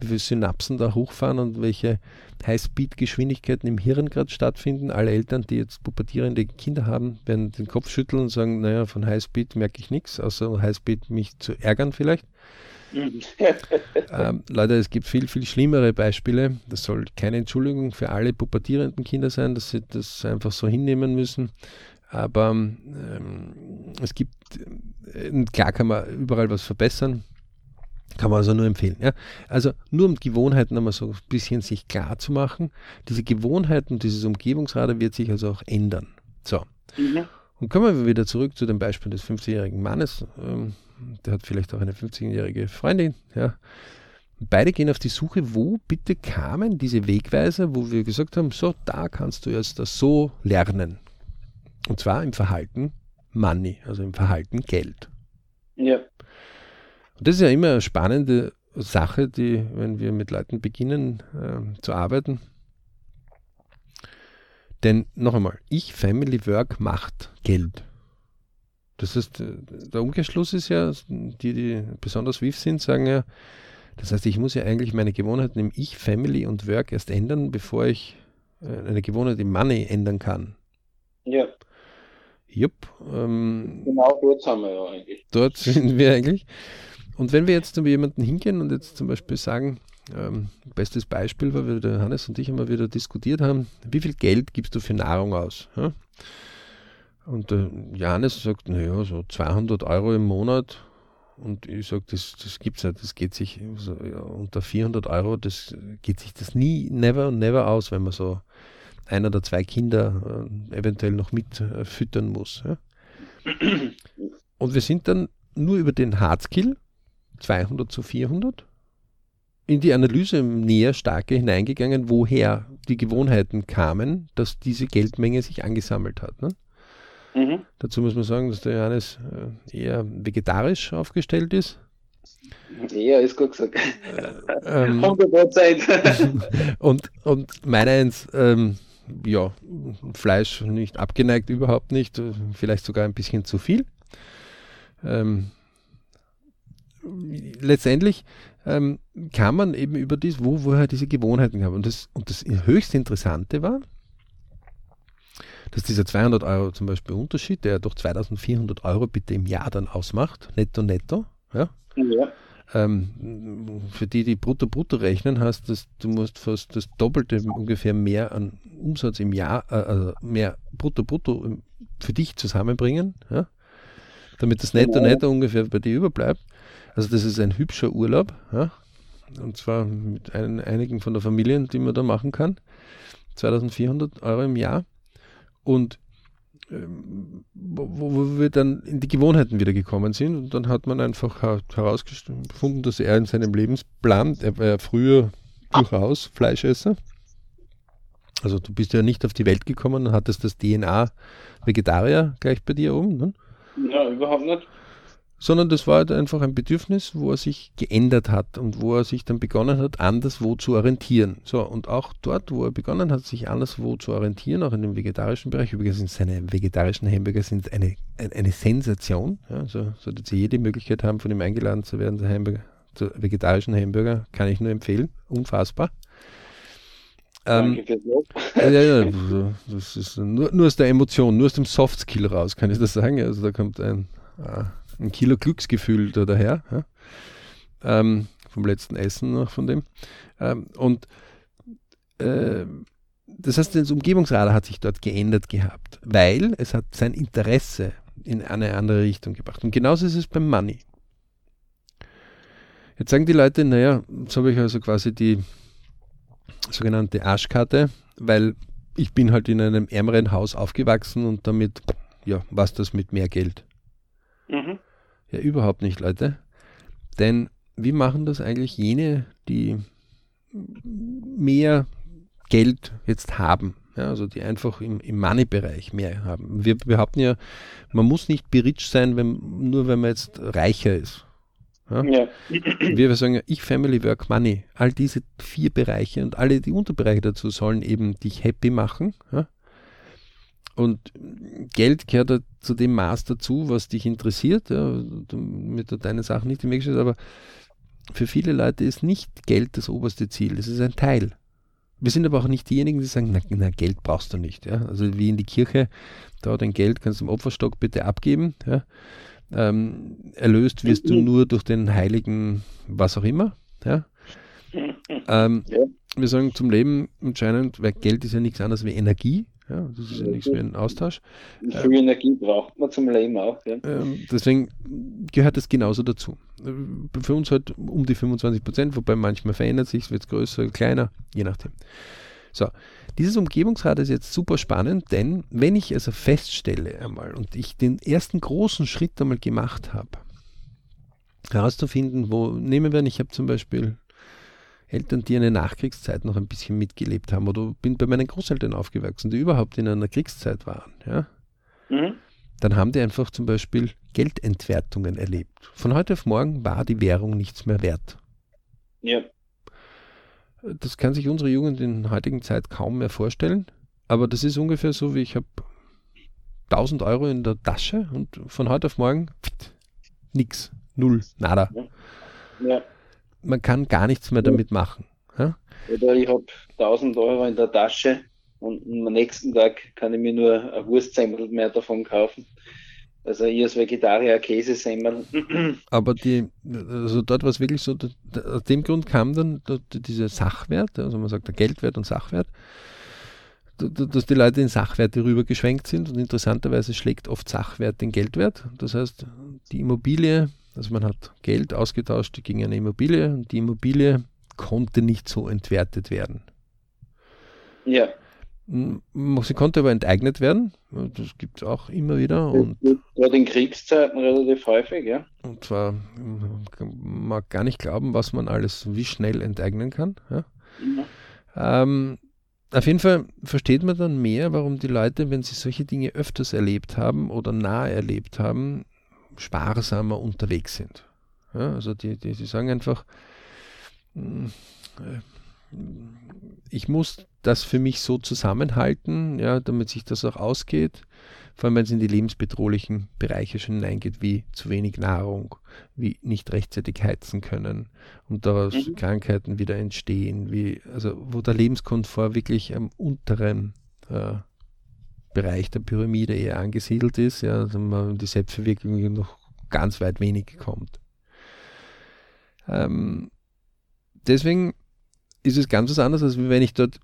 wie viele Synapsen da hochfahren und welche Highspeed-Geschwindigkeiten im Hirn gerade stattfinden. Alle Eltern, die jetzt pubertierende Kinder haben, werden den Kopf schütteln und sagen, naja, von Highspeed merke ich nichts, außer Highspeed mich zu ärgern vielleicht. [laughs] ähm, Leute, es gibt viel, viel schlimmere Beispiele. Das soll keine Entschuldigung für alle pubertierenden Kinder sein, dass sie das einfach so hinnehmen müssen. Aber ähm, es gibt, äh, klar kann man überall was verbessern. Kann man also nur empfehlen. Ja? Also nur um Gewohnheiten einmal so ein bisschen sich klar zu machen. Diese Gewohnheiten, dieses Umgebungsradar wird sich also auch ändern. So. Mhm. Und kommen wir wieder zurück zu dem Beispiel des 50-jährigen Mannes. Ähm, der hat vielleicht auch eine 15-jährige Freundin, ja. Beide gehen auf die Suche, wo bitte kamen diese Wegweiser, wo wir gesagt haben, so, da kannst du jetzt das so lernen. Und zwar im Verhalten Money, also im Verhalten Geld. Ja. Und das ist ja immer eine spannende Sache, die, wenn wir mit Leuten beginnen äh, zu arbeiten. Denn noch einmal, ich, Family Work macht Geld. Das heißt, der Umkehrschluss ist ja, die, die besonders WIF sind, sagen ja, das heißt, ich muss ja eigentlich meine Gewohnheiten im Ich, Family und Work erst ändern, bevor ich äh, eine Gewohnheit im Money ändern kann. Ja. Jupp. Ähm, genau dort sind wir ja eigentlich. Dort sind wir eigentlich. Und wenn wir jetzt zu jemanden hingehen und jetzt zum Beispiel sagen, ähm, bestes Beispiel, weil wir der Hannes und ich immer wieder diskutiert haben, wie viel Geld gibst du für Nahrung aus? Ja? Und der Johannes sagt, naja, so 200 Euro im Monat. Und ich sage, das, das es ja, das geht sich so, ja, unter 400 Euro, das geht sich das nie, never und never aus, wenn man so ein oder zwei Kinder äh, eventuell noch mit äh, füttern muss. Ja. Und wir sind dann nur über den Hardskill 200 zu 400 in die Analyse näher starker hineingegangen, woher die Gewohnheiten kamen, dass diese Geldmenge sich angesammelt hat. Ne? Mhm. Dazu muss man sagen, dass der Johannes äh, eher vegetarisch aufgestellt ist. Ja, ist gut gesagt. Äh, ähm, 100 [laughs] und, und meines, ähm, ja, Fleisch nicht abgeneigt, überhaupt nicht, vielleicht sogar ein bisschen zu viel. Ähm, letztendlich ähm, kann man eben über das, wo, woher diese Gewohnheiten haben. Und das, und das höchst Interessante war, dass dieser 200 Euro zum Beispiel Unterschied, der doch 2400 Euro bitte im Jahr dann ausmacht, netto, netto, ja. ja. Ähm, für die, die brutto, brutto rechnen, hast dass du musst fast das Doppelte ungefähr mehr an Umsatz im Jahr, äh, also mehr brutto, brutto für dich zusammenbringen, ja, damit das netto, genau. netto ungefähr bei dir überbleibt. Also das ist ein hübscher Urlaub, ja, und zwar mit ein, einigen von der Familie, die man da machen kann. 2400 Euro im Jahr. Und ähm, wo, wo, wir dann in die Gewohnheiten wieder gekommen sind. Und dann hat man einfach herausgefunden, dass er in seinem Lebensplan, er war ja früher durchaus Fleischesser. Also du bist ja nicht auf die Welt gekommen und hattest das DNA Vegetarier gleich bei dir oben. Ne? Ja, überhaupt nicht sondern das war halt einfach ein Bedürfnis, wo er sich geändert hat und wo er sich dann begonnen hat, anderswo zu orientieren. So, und auch dort, wo er begonnen hat, sich anderswo zu orientieren, auch in dem vegetarischen Bereich, übrigens sind seine vegetarischen Hamburger sind eine, eine Sensation. Ja, also solltet ihr jede Möglichkeit haben, von ihm eingeladen zu werden, der Hamburger, zu vegetarischen Hamburger, kann ich nur empfehlen. Unfassbar. Ähm, ja, ja, das ist nur, nur aus der Emotion, nur aus dem Soft Skill raus, kann ich das sagen. Also da kommt ein, ah, ein Kilo Glücksgefühl da daher. Ja? Ähm, vom letzten Essen noch von dem. Ähm, und äh, das heißt, das Umgebungsradar hat sich dort geändert gehabt, weil es hat sein Interesse in eine andere Richtung gebracht. Und genauso ist es beim Money. Jetzt sagen die Leute, naja, jetzt habe ich also quasi die sogenannte Arschkarte, weil ich bin halt in einem ärmeren Haus aufgewachsen und damit, ja, was das mit mehr Geld. Mhm. Ja, überhaupt nicht, Leute. Denn wie machen das eigentlich jene, die mehr Geld jetzt haben? Ja, also die einfach im, im Money-Bereich mehr haben. Wir behaupten ja, man muss nicht berich sein, wenn, nur wenn man jetzt reicher ist. Ja? ja. Wir sagen ja, ich, Family, Work, Money. All diese vier Bereiche und alle die Unterbereiche dazu sollen eben dich happy machen. Ja? Und Geld gehört halt zu dem Maß dazu, was dich interessiert, ja, damit du deine Sachen nicht im Weg stehst, aber für viele Leute ist nicht Geld das oberste Ziel, es ist ein Teil. Wir sind aber auch nicht diejenigen, die sagen, na, na Geld brauchst du nicht. Ja? Also wie in die Kirche, da dein Geld kannst du im Opferstock bitte abgeben. Ja? Ähm, erlöst wirst du nur durch den heiligen was auch immer. Ja? [laughs] Ähm. Wir sagen zum Leben anscheinend, weil Geld ist ja nichts anderes wie Energie. Ja, das ist ja nichts mehr ein Austausch. Viel äh, Energie braucht man zum Leben auch. Ja. Ähm, deswegen gehört das genauso dazu. Äh, für uns halt um die 25 Prozent, wobei manchmal verändert sich, wird es größer, kleiner, je nachdem. So, dieses Umgebungsrad ist jetzt super spannend, denn wenn ich also feststelle einmal und ich den ersten großen Schritt einmal gemacht habe, herauszufinden, wo nehmen wir, ich habe zum Beispiel Eltern, die eine Nachkriegszeit noch ein bisschen mitgelebt haben oder bin bei meinen Großeltern aufgewachsen, die überhaupt in einer Kriegszeit waren, ja, mhm. dann haben die einfach zum Beispiel Geldentwertungen erlebt. Von heute auf morgen war die Währung nichts mehr wert. Ja. Das kann sich unsere Jugend in der heutigen Zeit kaum mehr vorstellen, aber das ist ungefähr so, wie ich habe 1000 Euro in der Tasche und von heute auf morgen nichts, null, nada. Ja. ja man kann gar nichts mehr damit machen. Ja? Oder ich habe 1000 Euro in der Tasche und am nächsten Tag kann ich mir nur ein Wurstsemmel mehr davon kaufen. Also ich als Vegetarier Käsesemmel. [clears throat] Aber die, also dort war es wirklich so, aus dem Grund kam dann dieser Sachwert, also man sagt der Geldwert und Sachwert, dass die Leute in Sachwerte rübergeschwenkt sind und interessanterweise schlägt oft Sachwert den Geldwert. Das heißt, die Immobilie also man hat Geld ausgetauscht gegen eine Immobilie und die Immobilie konnte nicht so entwertet werden. Ja. Sie konnte aber enteignet werden. Das gibt es auch immer wieder. Und Gerade in Kriegszeiten relativ häufig, ja. Und zwar, man mag gar nicht glauben, was man alles wie schnell enteignen kann. Ja. ja. Ähm, auf jeden Fall versteht man dann mehr, warum die Leute, wenn sie solche Dinge öfters erlebt haben oder nahe erlebt haben, sparsamer unterwegs sind. Ja, also die, die, die sagen einfach, hm, äh, ich muss das für mich so zusammenhalten, ja, damit sich das auch ausgeht, vor allem wenn es in die lebensbedrohlichen Bereiche schon hineingeht, wie zu wenig Nahrung, wie nicht rechtzeitig heizen können und daraus mhm. Krankheiten wieder entstehen, wie, also wo der Lebenskomfort wirklich am unteren äh, Bereich der Pyramide eher angesiedelt ist, ja, also man die Selbstverwirklichung noch ganz weit wenig kommt. Ähm, deswegen ist es ganz was anderes, als wenn ich dort,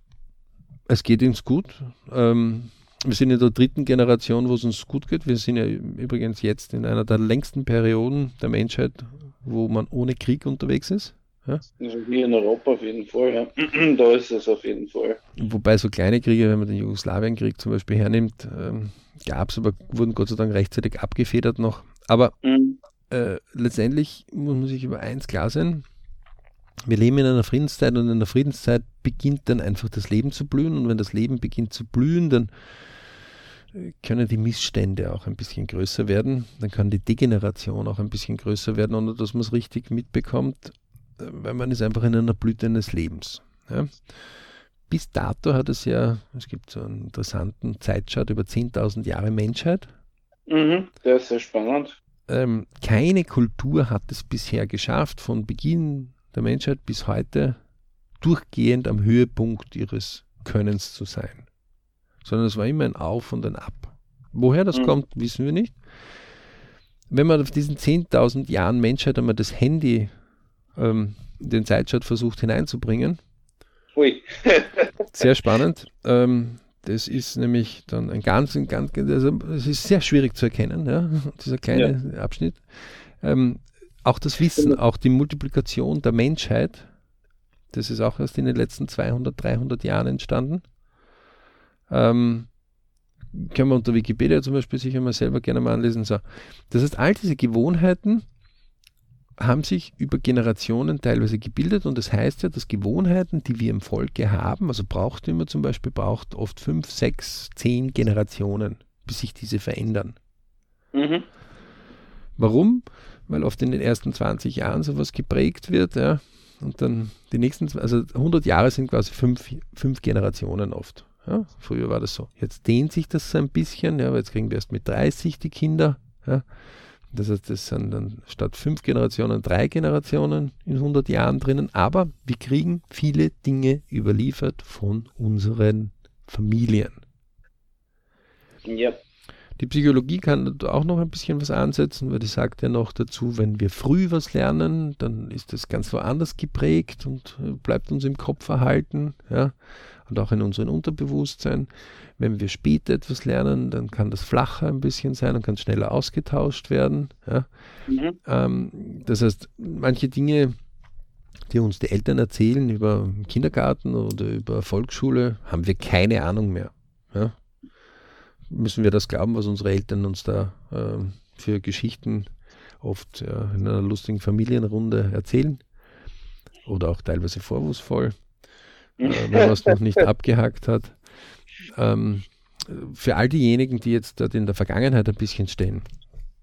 es geht uns gut. Ähm, wir sind in der dritten Generation, wo es uns gut geht. Wir sind ja übrigens jetzt in einer der längsten Perioden der Menschheit, wo man ohne Krieg unterwegs ist. Ja? Also hier in Europa auf jeden Fall, ja. [clears throat] da ist es auf jeden Fall. Wobei so kleine Kriege, wenn man den Jugoslawienkrieg zum Beispiel hernimmt, ähm, gab es, aber wurden Gott sei Dank rechtzeitig abgefedert noch. Aber mhm. äh, letztendlich muss man sich über eins klar sein, wir leben in einer Friedenszeit und in der Friedenszeit beginnt dann einfach das Leben zu blühen und wenn das Leben beginnt zu blühen, dann äh, können die Missstände auch ein bisschen größer werden, dann kann die Degeneration auch ein bisschen größer werden, ohne dass man es richtig mitbekommt, weil man ist einfach in einer Blüte eines Lebens. Ja. Bis dato hat es ja, es gibt so einen interessanten Zeitchart über 10.000 Jahre Menschheit. Mhm, der ist sehr spannend. Ähm, keine Kultur hat es bisher geschafft, von Beginn der Menschheit bis heute durchgehend am Höhepunkt ihres Könnens zu sein. Sondern es war immer ein Auf und ein Ab. Woher das mhm. kommt, wissen wir nicht. Wenn man auf diesen 10.000 Jahren Menschheit einmal das Handy ähm, den Zeitschalt versucht hineinzubringen, Ui. [laughs] sehr spannend. Ähm, das ist nämlich dann ein ganz, ein ganz, also es ist sehr schwierig zu erkennen, ja, [laughs] dieser kleine ja. Abschnitt. Ähm, auch das Wissen, auch die Multiplikation der Menschheit, das ist auch erst in den letzten 200, 300 Jahren entstanden. Ähm, können wir unter Wikipedia zum Beispiel sicher mal selber gerne mal anlesen. So. Das heißt, all diese Gewohnheiten haben sich über Generationen teilweise gebildet und das heißt ja, dass Gewohnheiten, die wir im Volke haben, also Brauchtümer zum Beispiel, braucht oft fünf, sechs, zehn Generationen, bis sich diese verändern. Mhm. Warum? weil oft in den ersten 20 Jahren sowas geprägt wird, ja, und dann die nächsten, also 100 Jahre sind quasi fünf, fünf Generationen oft. Ja. Früher war das so. Jetzt dehnt sich das so ein bisschen, ja, weil jetzt kriegen wir erst mit 30 die Kinder. Ja. Das heißt, das sind dann statt fünf Generationen drei Generationen in 100 Jahren drinnen. Aber wir kriegen viele Dinge überliefert von unseren Familien. Ja. Die Psychologie kann auch noch ein bisschen was ansetzen, weil die sagt ja noch dazu, wenn wir früh was lernen, dann ist das ganz woanders geprägt und bleibt uns im Kopf erhalten, ja, und auch in unserem Unterbewusstsein. Wenn wir später etwas lernen, dann kann das flacher ein bisschen sein und kann schneller ausgetauscht werden. Ja. Mhm. Ähm, das heißt, manche Dinge, die uns die Eltern erzählen über Kindergarten oder über Volksschule, haben wir keine Ahnung mehr. Ja müssen wir das glauben, was unsere Eltern uns da äh, für Geschichten oft ja, in einer lustigen Familienrunde erzählen oder auch teilweise vorwurfsvoll, äh, wenn man es noch nicht abgehakt hat. Ähm, für all diejenigen, die jetzt dort in der Vergangenheit ein bisschen stehen,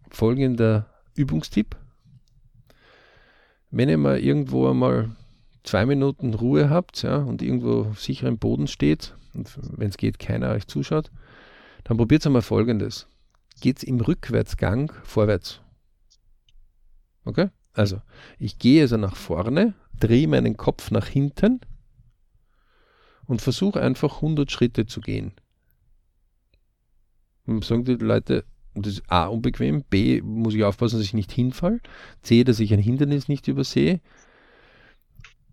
folgender Übungstipp. Wenn ihr mal irgendwo einmal zwei Minuten Ruhe habt ja, und irgendwo sicher im Boden steht und wenn es geht, keiner euch zuschaut, dann probiert einmal folgendes. Geht es im Rückwärtsgang vorwärts. Okay? Also, ich gehe also nach vorne, drehe meinen Kopf nach hinten und versuche einfach 100 Schritte zu gehen. Und sagen die Leute, das ist A, unbequem, B, muss ich aufpassen, dass ich nicht hinfall, C, dass ich ein Hindernis nicht übersehe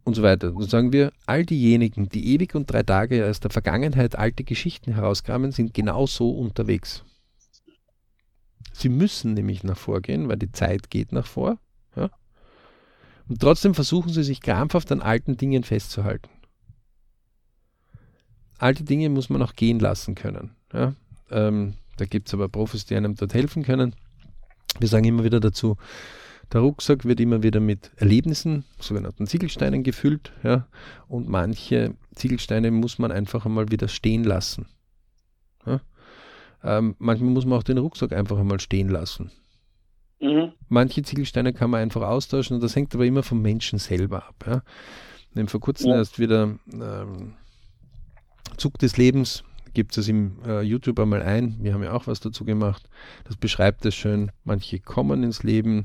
und so weiter. Dann sagen wir, all diejenigen, die ewig und drei Tage aus der Vergangenheit alte Geschichten herauskramen, sind genauso unterwegs. Sie müssen nämlich nach vorgehen, weil die Zeit geht nach vor. Ja? Und trotzdem versuchen sie sich krampfhaft an alten Dingen festzuhalten. Alte Dinge muss man auch gehen lassen können. Ja? Ähm, da gibt es aber Profis, die einem dort helfen können. Wir sagen immer wieder dazu, der Rucksack wird immer wieder mit Erlebnissen, sogenannten Ziegelsteinen gefüllt, ja, und manche Ziegelsteine muss man einfach einmal wieder stehen lassen. Ja. Ähm, manchmal muss man auch den Rucksack einfach einmal stehen lassen. Mhm. Manche Ziegelsteine kann man einfach austauschen und das hängt aber immer vom Menschen selber ab. Ja. Wir vor kurzem ja. erst wieder ähm, Zug des Lebens gibt es im äh, YouTube einmal ein. Wir haben ja auch was dazu gemacht. Das beschreibt es schön. Manche kommen ins Leben,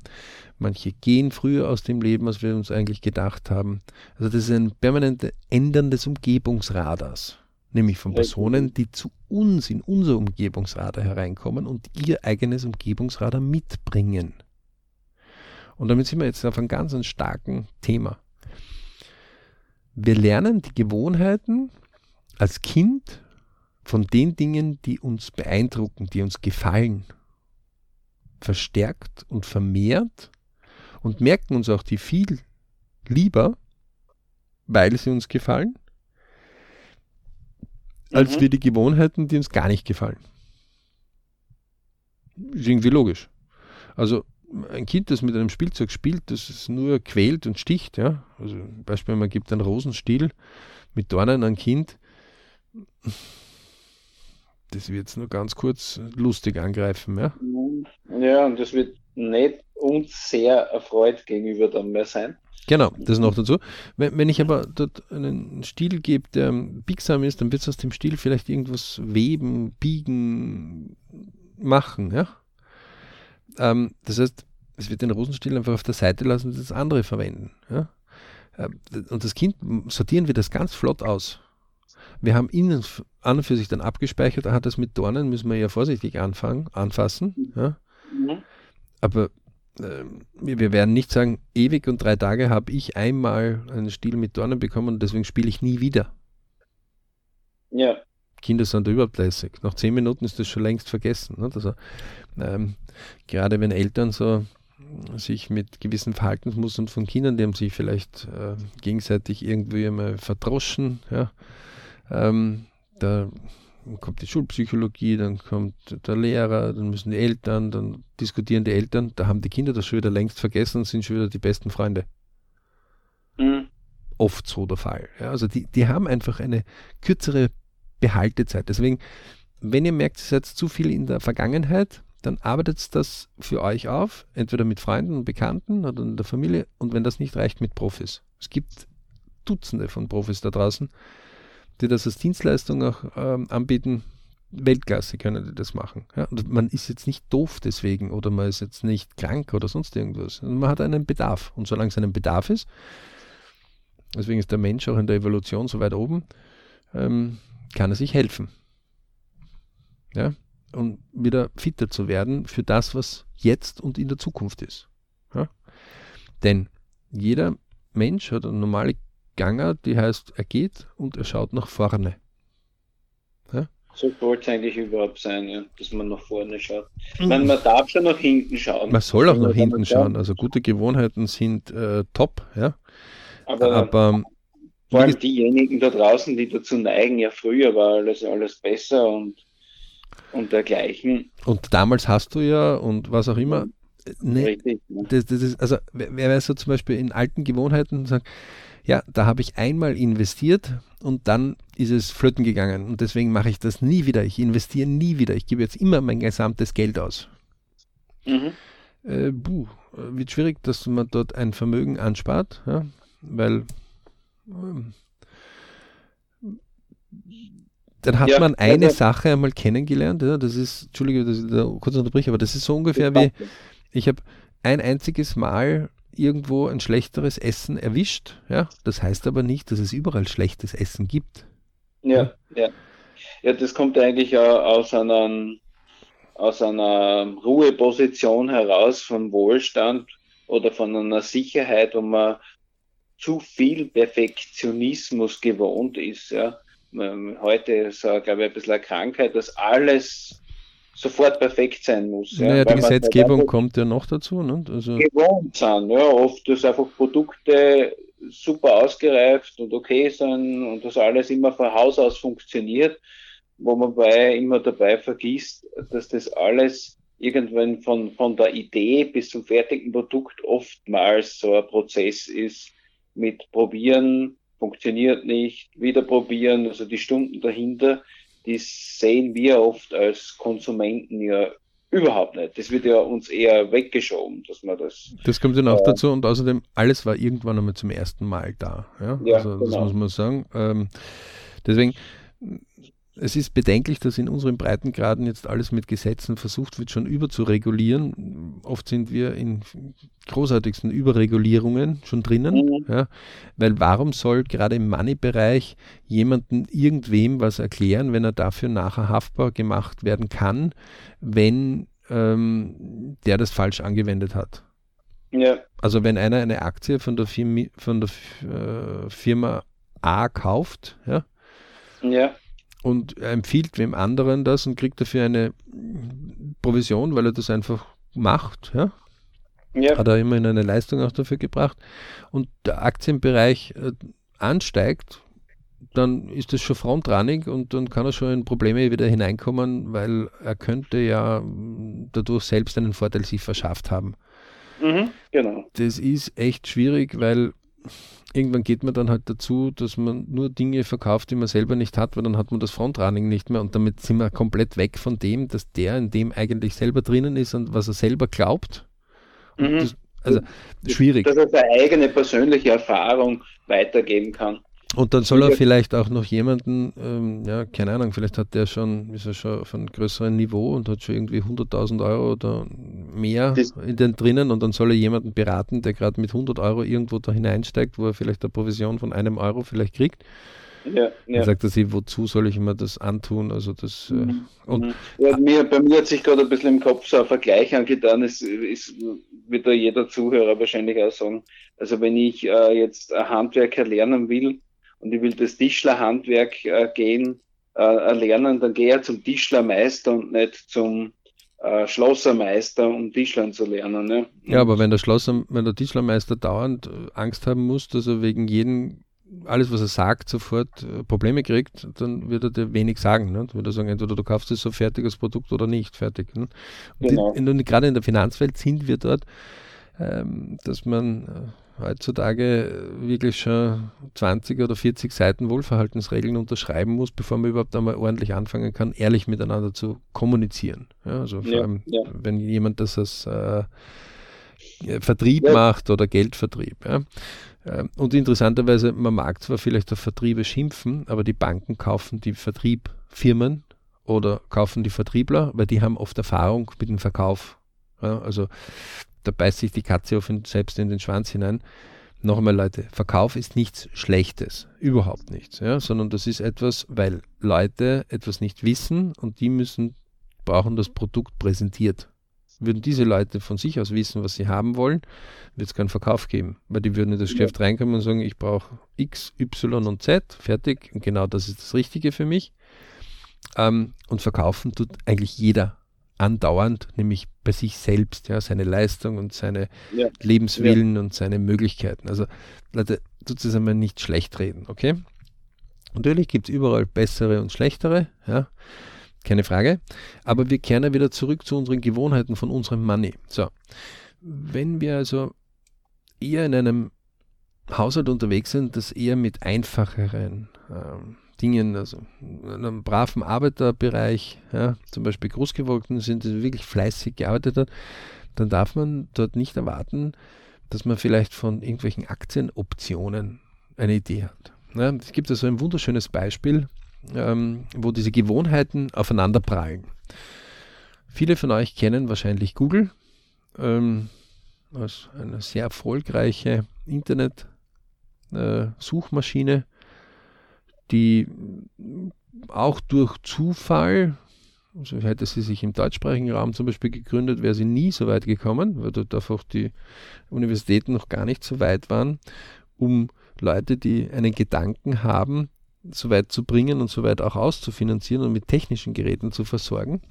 manche gehen früher aus dem Leben, als wir uns eigentlich gedacht haben. Also das ist ein permanentes Ändern des Umgebungsradars. Nämlich von Personen, die zu uns in unser Umgebungsradar hereinkommen und ihr eigenes Umgebungsradar mitbringen. Und damit sind wir jetzt auf einem ganz starken Thema. Wir lernen die Gewohnheiten als Kind von den Dingen, die uns beeindrucken, die uns gefallen, verstärkt und vermehrt und merken uns auch die viel lieber, weil sie uns gefallen, als mhm. wir die Gewohnheiten, die uns gar nicht gefallen. Ist irgendwie logisch. Also ein Kind, das mit einem Spielzeug spielt, das es nur quält und sticht, ja. Also Beispiel, man gibt einen Rosenstiel mit Dornen an ein Kind, das wird es nur ganz kurz lustig angreifen, ja? Ja, und das wird nicht uns sehr erfreut gegenüber dann mehr sein. Genau, das noch dazu. Wenn, wenn ich aber dort einen Stil gebe, der biegsam ist, dann wird es aus dem Stil vielleicht irgendwas weben, biegen, machen, ja? Ähm, das heißt, es wird den Rosenstiel einfach auf der Seite lassen und das andere verwenden, ja? Ähm, und das Kind sortieren wir das ganz flott aus. Wir haben ihn an und für sich dann abgespeichert, er hat das mit Dornen, müssen wir ja vorsichtig anfangen, anfassen. Ja? Mhm. Aber äh, wir werden nicht sagen, ewig und drei Tage habe ich einmal einen Stiel mit Dornen bekommen und deswegen spiele ich nie wieder. Ja. Kinder sind da überhaupt lässig. Nach zehn Minuten ist das schon längst vergessen. Ne? Also, ähm, gerade wenn Eltern so sich mit gewissen Verhaltensmustern von Kindern, die haben sich vielleicht äh, gegenseitig irgendwie einmal verdroschen, ja, ähm, da kommt die Schulpsychologie, dann kommt der Lehrer, dann müssen die Eltern, dann diskutieren die Eltern. Da haben die Kinder das schon wieder längst vergessen und sind schon wieder die besten Freunde. Mhm. Oft so der Fall. Ja, also die, die haben einfach eine kürzere Behaltezeit. Deswegen, wenn ihr merkt, ihr seid zu viel in der Vergangenheit, dann arbeitet das für euch auf, entweder mit Freunden und Bekannten oder in der Familie und wenn das nicht reicht, mit Profis. Es gibt Dutzende von Profis da draußen, die das als Dienstleistung auch ähm, anbieten, Weltklasse können die das machen. Ja? Man ist jetzt nicht doof deswegen oder man ist jetzt nicht krank oder sonst irgendwas. Man hat einen Bedarf. Und solange es einen Bedarf ist, deswegen ist der Mensch auch in der Evolution so weit oben, ähm, kann er sich helfen. Ja? Und wieder fitter zu werden für das, was jetzt und in der Zukunft ist. Ja? Denn jeder Mensch hat eine normale Ganger, die heißt, er geht und er schaut nach vorne. Ja? So sollte es eigentlich überhaupt sein, ja, dass man nach vorne schaut. Ich meine, man darf schon nach hinten schauen. Man soll auch nach hinten schauen. Also gute Gewohnheiten sind äh, top, ja. Aber, Aber vor allem diejenigen da draußen, die dazu neigen, ja früher war alles, alles besser und, und dergleichen. Und damals hast du ja und was auch immer. Ne, Richtig, ne? das, das ist, also wer, wer weiß so zum Beispiel in alten Gewohnheiten sagt, ja, da habe ich einmal investiert und dann ist es flöten gegangen. Und deswegen mache ich das nie wieder. Ich investiere nie wieder. Ich gebe jetzt immer mein gesamtes Geld aus. Mhm. Äh, buh, wird schwierig, dass man dort ein Vermögen anspart, ja, weil ähm, dann hat ja, man eine ja, Sache einmal kennengelernt. Ja, das ist, Entschuldige, dass ich da kurz unterbreche, aber das ist so ungefähr wie, ich habe ein einziges Mal irgendwo ein schlechteres Essen erwischt. Ja? Das heißt aber nicht, dass es überall schlechtes Essen gibt. Ja, ja. Ja, das kommt eigentlich aus einer, aus einer Ruheposition heraus, vom Wohlstand oder von einer Sicherheit, wo man zu viel Perfektionismus gewohnt ist. Ja. Heute ist, glaube ich, ein bisschen eine Krankheit, dass alles sofort perfekt sein muss. Ja, naja, die Gesetzgebung kommt ja noch dazu. Ne? Also gewohnt sind, ja, oft ist einfach Produkte super ausgereift und okay sein und das alles immer von Haus aus funktioniert, wo man bei immer dabei vergisst, dass das alles irgendwann von, von der Idee bis zum fertigen Produkt oftmals so ein Prozess ist mit probieren, funktioniert nicht, wieder probieren, also die Stunden dahinter, die sehen wir oft als Konsumenten ja überhaupt nicht. Das wird ja uns eher weggeschoben, dass man das. Das kommt dann auch äh, dazu und außerdem, alles war irgendwann einmal zum ersten Mal da. Ja, ja also, das genau. muss man sagen. Ähm, deswegen, es ist bedenklich, dass in unseren Breitengraden jetzt alles mit Gesetzen versucht wird, schon überzuregulieren. Oft sind wir in großartigsten Überregulierungen schon drinnen. Mhm. Ja, weil warum soll gerade im Money-Bereich jemanden irgendwem was erklären, wenn er dafür nachher haftbar gemacht werden kann, wenn ähm, der das falsch angewendet hat? Ja. Also wenn einer eine Aktie von der, Firma, von der äh, Firma A kauft, ja, ja und empfiehlt wem anderen das und kriegt dafür eine Provision, weil er das einfach macht. Ja? ja. Hat er immerhin eine Leistung auch dafür gebracht. Und der Aktienbereich äh, ansteigt, dann ist das schon frontranig und dann kann er schon in Probleme wieder hineinkommen, weil er könnte ja dadurch selbst einen Vorteil sich verschafft haben. Mhm, genau. Das ist echt schwierig, weil irgendwann geht man dann halt dazu, dass man nur Dinge verkauft, die man selber nicht hat, weil dann hat man das Frontrunning nicht mehr und damit sind wir komplett weg von dem, dass der in dem eigentlich selber drinnen ist und was er selber glaubt. Mhm. Das, also schwierig. Dass er seine eigene persönliche Erfahrung weitergeben kann. Und dann soll er vielleicht auch noch jemanden, ähm, ja, keine Ahnung, vielleicht hat der schon, ist er schon auf einem größeren Niveau und hat schon irgendwie 100.000 Euro oder mehr das in den drinnen und dann soll er jemanden beraten, der gerade mit 100 Euro irgendwo da hineinsteigt, wo er vielleicht eine Provision von einem Euro vielleicht kriegt. Ja, ja. Dann sagt er sich, wozu soll ich mir das antun? Also das, äh, mhm. und ja, mir, bei mir hat sich gerade ein bisschen im Kopf so ein Vergleich angetan. Es ist, wird da jeder Zuhörer wahrscheinlich auch sagen. Also wenn ich äh, jetzt ein Handwerker lernen will, und ich will das Tischlerhandwerk äh, gehen, äh, lernen, dann gehe ich zum Tischlermeister und nicht zum äh, Schlossermeister, um Tischlern zu lernen. Ne? Ja, aber wenn der Schlosser, wenn der Tischlermeister dauernd äh, Angst haben muss, dass er wegen jedem alles, was er sagt, sofort äh, Probleme kriegt, dann wird er dir wenig sagen. Ne? Dann wird er sagen, entweder du kaufst es so fertiges Produkt oder nicht fertig. Ne? Und genau. die, in, gerade in der Finanzwelt sind wir dort, ähm, dass man äh, heutzutage wirklich schon 20 oder 40 Seiten Wohlverhaltensregeln unterschreiben muss, bevor man überhaupt einmal ordentlich anfangen kann, ehrlich miteinander zu kommunizieren. Ja, also vor ja, allem, ja. wenn jemand das als äh, Vertrieb macht oder Geldvertrieb. Ähm, und interessanterweise, man mag zwar vielleicht auf Vertriebe schimpfen, aber die Banken kaufen die Vertriebfirmen oder kaufen die Vertriebler, weil die haben oft Erfahrung mit dem Verkauf. Also da beißt sich die Katze auf selbst in den Schwanz hinein. Noch einmal, Leute, Verkauf ist nichts Schlechtes, überhaupt nichts, ja, sondern das ist etwas, weil Leute etwas nicht wissen und die müssen, brauchen das Produkt präsentiert. Würden diese Leute von sich aus wissen, was sie haben wollen, wird es keinen Verkauf geben, weil die würden in das Geschäft reinkommen und sagen, ich brauche X, Y und Z, fertig, und genau das ist das Richtige für mich. Ähm, und verkaufen tut eigentlich jeder andauernd, nämlich bei sich selbst, ja, seine Leistung und seine ja. Lebenswillen ja. und seine Möglichkeiten. Also Leute, tut es einmal nicht schlecht reden, okay? Natürlich gibt es überall bessere und schlechtere, ja, keine Frage. Aber wir kehren ja wieder zurück zu unseren Gewohnheiten von unserem Money. So, wenn wir also eher in einem Haushalt unterwegs sind, das eher mit einfacheren ähm, Dingen, also in einem braven Arbeiterbereich, ja, zum Beispiel Großgewolkten sind, die wirklich fleißig gearbeitet hat, dann darf man dort nicht erwarten, dass man vielleicht von irgendwelchen Aktienoptionen eine Idee hat. Ja, es gibt also ein wunderschönes Beispiel, ähm, wo diese Gewohnheiten aufeinander prallen. Viele von euch kennen wahrscheinlich Google ähm, als eine sehr erfolgreiche Internet-Suchmaschine. Äh, die auch durch Zufall, also hätte sie sich im deutschsprachigen Raum zum Beispiel gegründet, wäre sie nie so weit gekommen, weil dort einfach die Universitäten noch gar nicht so weit waren, um Leute, die einen Gedanken haben, so weit zu bringen und so weit auch auszufinanzieren und mit technischen Geräten zu versorgen,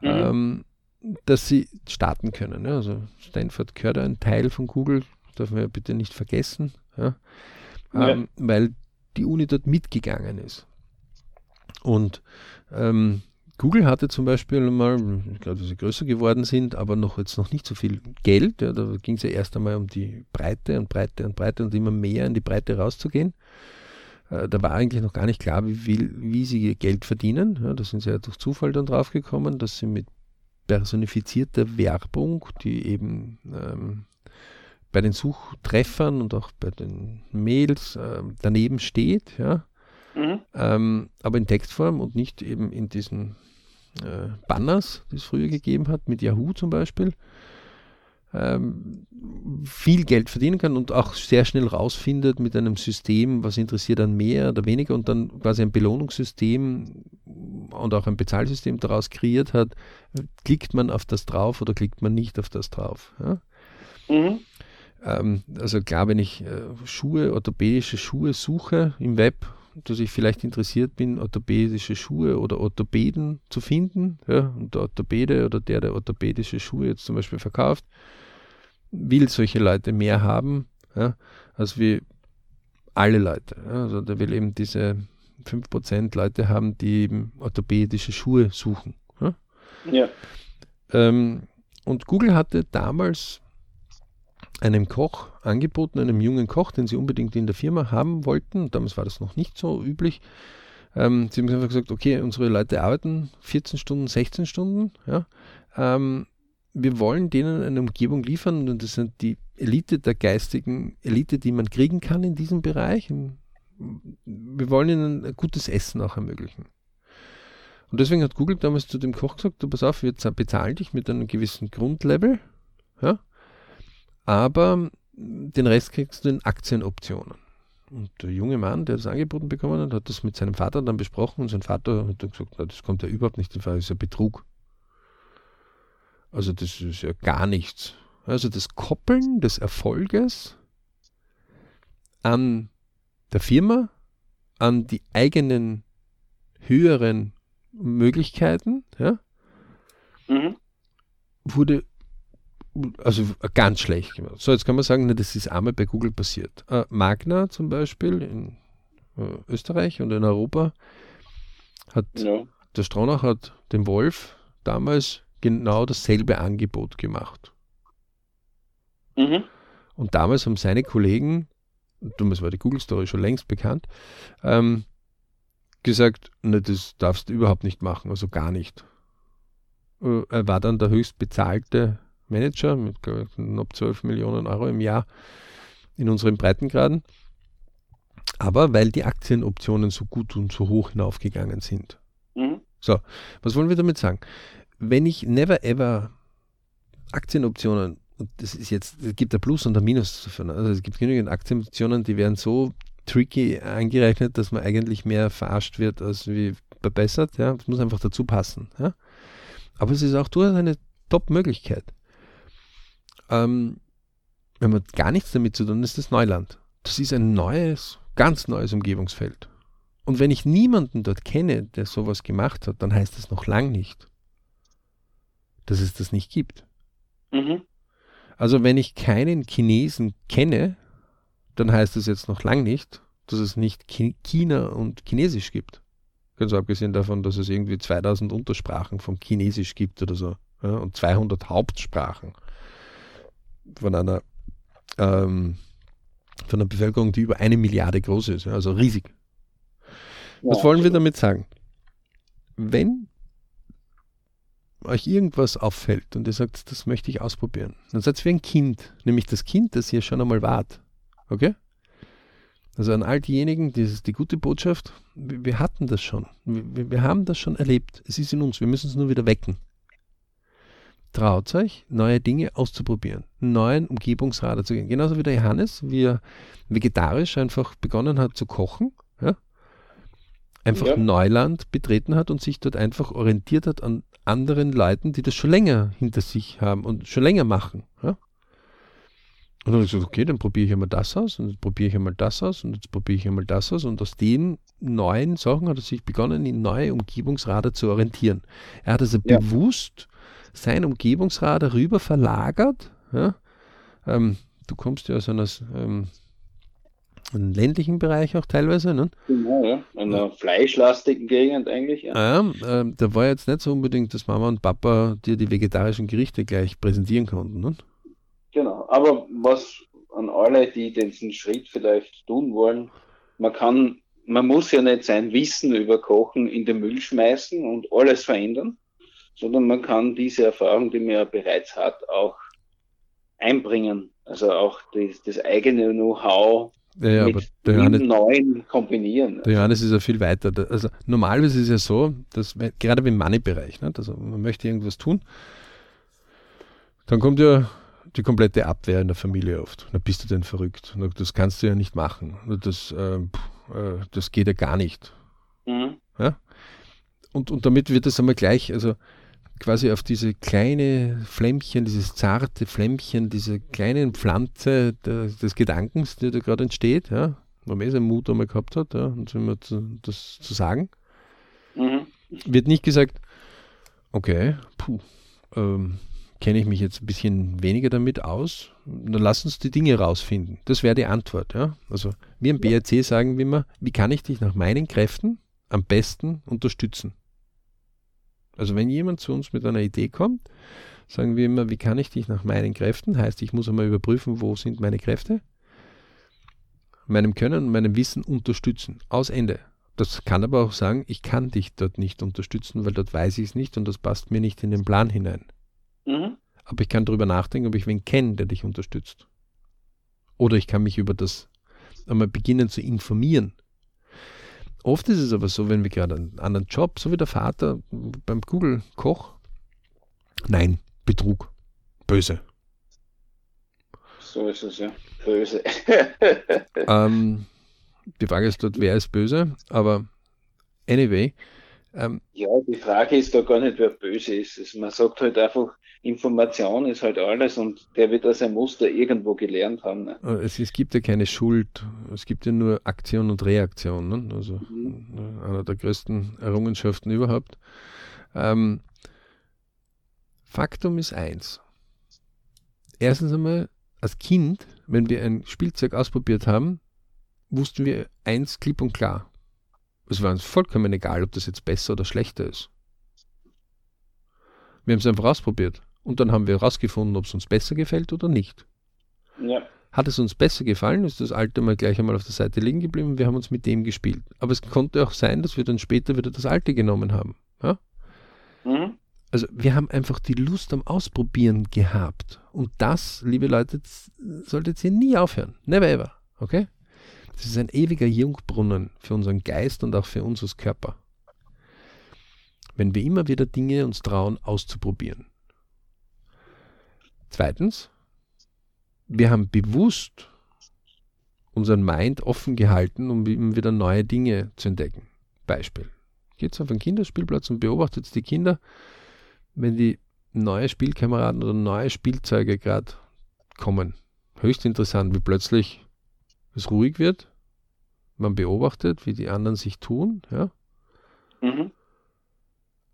mhm. ähm, dass sie starten können. Ja, also Stanford gehört ein Teil von Google, darf man ja bitte nicht vergessen, ja, ähm, weil die Uni dort mitgegangen ist. Und ähm, Google hatte zum Beispiel mal, ich glaube, dass sie größer geworden sind, aber noch jetzt noch nicht so viel Geld. Ja, da ging es ja erst einmal um die Breite und Breite und Breite und immer mehr in die Breite rauszugehen. Äh, da war eigentlich noch gar nicht klar, wie, viel, wie sie Geld verdienen. Ja, da sind sie ja durch Zufall dann draufgekommen, dass sie mit personifizierter Werbung, die eben ähm, bei den Suchtreffern und auch bei den Mails äh, daneben steht, ja, mhm. ähm, aber in Textform und nicht eben in diesen äh, Banners, die es früher gegeben hat, mit Yahoo zum Beispiel, ähm, viel Geld verdienen kann und auch sehr schnell rausfindet mit einem System, was interessiert dann mehr oder weniger und dann quasi ein Belohnungssystem und auch ein Bezahlsystem daraus kreiert hat, klickt man auf das drauf oder klickt man nicht auf das drauf. Ja? Mhm. Ähm, also klar, wenn ich äh, Schuhe, orthopädische Schuhe suche im Web, dass ich vielleicht interessiert bin, orthopädische Schuhe oder Orthopäden zu finden. Ja, und der Orthopäde oder der, der orthopädische Schuhe jetzt zum Beispiel verkauft, will solche Leute mehr haben, ja, als wie alle Leute. Ja. Also der will eben diese 5% Leute haben, die eben orthopädische Schuhe suchen. Ja. ja. Ähm, und Google hatte damals einem Koch angeboten, einem jungen Koch, den sie unbedingt in der Firma haben wollten. Damals war das noch nicht so üblich. Ähm, sie haben einfach gesagt, okay, unsere Leute arbeiten 14 Stunden, 16 Stunden. Ja, ähm, wir wollen denen eine Umgebung liefern und das sind die Elite der geistigen Elite, die man kriegen kann in diesem Bereich. Wir wollen ihnen ein gutes Essen auch ermöglichen. Und deswegen hat Google damals zu dem Koch gesagt, du pass auf, wir bezahlen dich mit einem gewissen Grundlevel, ja, aber den Rest kriegst du in Aktienoptionen. Und der junge Mann, der das angeboten bekommen hat, hat das mit seinem Vater dann besprochen und sein Vater hat dann gesagt, na, das kommt ja überhaupt nicht in Frage, das ist ja Betrug. Also das ist ja gar nichts. Also das Koppeln des Erfolges an der Firma, an die eigenen höheren Möglichkeiten, ja, mhm. wurde also ganz schlecht gemacht. So, jetzt kann man sagen, das ist einmal bei Google passiert. Äh, Magna zum Beispiel in äh, Österreich und in Europa hat ja. der Stronach hat dem Wolf damals genau dasselbe Angebot gemacht. Mhm. Und damals haben seine Kollegen, damals war die Google-Story schon längst bekannt, ähm, gesagt, ne, das darfst du überhaupt nicht machen, also gar nicht. Äh, er war dann der höchst bezahlte Manager mit knapp 12 Millionen Euro im Jahr in unseren Breitengraden. Aber weil die Aktienoptionen so gut und so hoch hinaufgegangen sind. Mhm. So, was wollen wir damit sagen? Wenn ich never ever Aktienoptionen, und das ist jetzt, es gibt ein Plus und ein Minus davon. Also es gibt genügend Aktienoptionen, die werden so tricky angerechnet, dass man eigentlich mehr verarscht wird als wie verbessert. Ja, das muss einfach dazu passen. Ja? Aber es ist auch durchaus eine Top-Möglichkeit ähm, wenn man gar nichts damit zu tun, ist das Neuland. Das ist ein neues, ganz neues Umgebungsfeld. Und wenn ich niemanden dort kenne, der sowas gemacht hat, dann heißt das noch lang nicht, dass es das nicht gibt. Mhm. Also wenn ich keinen Chinesen kenne, dann heißt das jetzt noch lang nicht, dass es nicht China und Chinesisch gibt. Ganz abgesehen davon, dass es irgendwie 2000 Untersprachen vom Chinesisch gibt oder so. Ja, und 200 Hauptsprachen von einer, ähm, von einer Bevölkerung, die über eine Milliarde groß ist, also riesig. Was wollen wir damit sagen? Wenn euch irgendwas auffällt und ihr sagt, das möchte ich ausprobieren, dann seid ihr wie ein Kind, nämlich das Kind, das ihr schon einmal wart. Okay? Also an all diejenigen, das ist die gute Botschaft, wir, wir hatten das schon. Wir, wir, haben das schon erlebt. Es ist in uns, wir müssen es nur wieder wecken traut euch, neue Dinge auszuprobieren, neuen Umgebungsradar zu gehen. Genauso wie der Johannes, wie er vegetarisch einfach begonnen hat zu kochen, ja? einfach ja. Neuland betreten hat und sich dort einfach orientiert hat an anderen Leuten, die das schon länger hinter sich haben und schon länger machen. Ja? Und dann habe ich gesagt, okay, dann probiere ich einmal das aus und jetzt probiere ich einmal das aus und jetzt probiere ich einmal das aus. Und aus den neuen Sachen hat er sich begonnen, in neue Umgebungsradar zu orientieren. Er hat also ja. bewusst sein Umgebungsradar rüber verlagert. Ja? Ähm, du kommst ja aus einer, ähm, einem ländlichen Bereich auch teilweise, ne? Genau, ja. In einer fleischlastigen Gegend eigentlich, ja. Ah, ja ähm, da war jetzt nicht so unbedingt, dass Mama und Papa dir die vegetarischen Gerichte gleich präsentieren konnten, ne? Genau, aber was an alle, die diesen Schritt vielleicht tun wollen, man kann, man muss ja nicht sein Wissen über Kochen in den Müll schmeißen und alles verändern, sondern man kann diese Erfahrung, die man ja bereits hat, auch einbringen. Also auch das, das eigene Know-how ja, ja, mit Johannes, neuen kombinieren. Der Johannes ist ja viel weiter. Also normalerweise ist es ja so, dass gerade im Money-Bereich, ne, also man möchte irgendwas tun, dann kommt ja die komplette Abwehr in der Familie oft. Na, bist du denn verrückt? Na, das kannst du ja nicht machen. Das, äh, äh, das geht ja gar nicht. Mhm. Ja? Und, und damit wird das einmal gleich, also quasi auf diese kleine Flämmchen, dieses zarte Flämmchen, diese kleinen Pflanze der, des Gedankens, der da gerade entsteht, ja, wo man eh seinen Mut einmal gehabt hat, ja, und so zu, das zu sagen, mhm. wird nicht gesagt, okay, puh, ähm, kenne ich mich jetzt ein bisschen weniger damit aus, dann lass uns die Dinge rausfinden. Das wäre die Antwort. Ja? Also wir im BRC sagen wir immer, wie kann ich dich nach meinen Kräften am besten unterstützen? Also wenn jemand zu uns mit einer Idee kommt, sagen wir immer, wie kann ich dich nach meinen Kräften, heißt, ich muss einmal überprüfen, wo sind meine Kräfte, meinem Können und meinem Wissen unterstützen. Aus Ende. Das kann aber auch sagen, ich kann dich dort nicht unterstützen, weil dort weiß ich es nicht und das passt mir nicht in den Plan hinein. Mhm. Aber ich kann darüber nachdenken, ob ich wen kenne, der dich unterstützt. Oder ich kann mich über das einmal beginnen zu informieren. Oft ist es aber so, wenn wir gerade einen anderen Job, so wie der Vater beim Google Koch, nein, Betrug, böse. So ist es ja, böse. [laughs] [laughs] ähm, die Frage ist dort, wer ist böse, aber anyway. Ähm, ja, die Frage ist da gar nicht, wer böse ist. Man sagt halt einfach, Information ist halt alles und der wird das ein Muster irgendwo gelernt haben. Ne? Äh, es, es, gibt ja keine Schuld, es gibt ja nur Aktion und Reaktion. Ne? Also mhm. Äh, einer der größten Errungenschaften überhaupt. Ähm, Faktum ist eins. Erstens einmal, als Kind, wenn wir ein Spielzeug ausprobiert haben, wussten wir eins klipp und klar. Es war uns vollkommen egal, ob das jetzt besser oder schlechter ist. Wir haben es einfach ausprobiert. Und dann haben wir herausgefunden, ob es uns besser gefällt oder nicht. Ja. Hat es uns besser gefallen, ist das alte mal gleich einmal auf der Seite liegen geblieben und wir haben uns mit dem gespielt. Aber es konnte auch sein, dass wir dann später wieder das alte genommen haben. Ja? Mhm. Also wir haben einfach die Lust am Ausprobieren gehabt. Und das, liebe Leute, solltet ihr nie aufhören. Never ever. Okay? Das ist ein ewiger Jungbrunnen für unseren Geist und auch für uns als Körper. Wenn wir immer wieder Dinge uns trauen, auszuprobieren. Zweitens, wir haben bewusst unseren Mind offen gehalten, um wieder neue Dinge zu entdecken. Beispiel. Geht auf einen Kinderspielplatz und beobachtet die Kinder, wenn die neue Spielkameraden oder neue Spielzeuge gerade kommen. Höchst interessant, wie plötzlich es ruhig wird. Man beobachtet, wie die anderen sich tun. Ja? Mhm.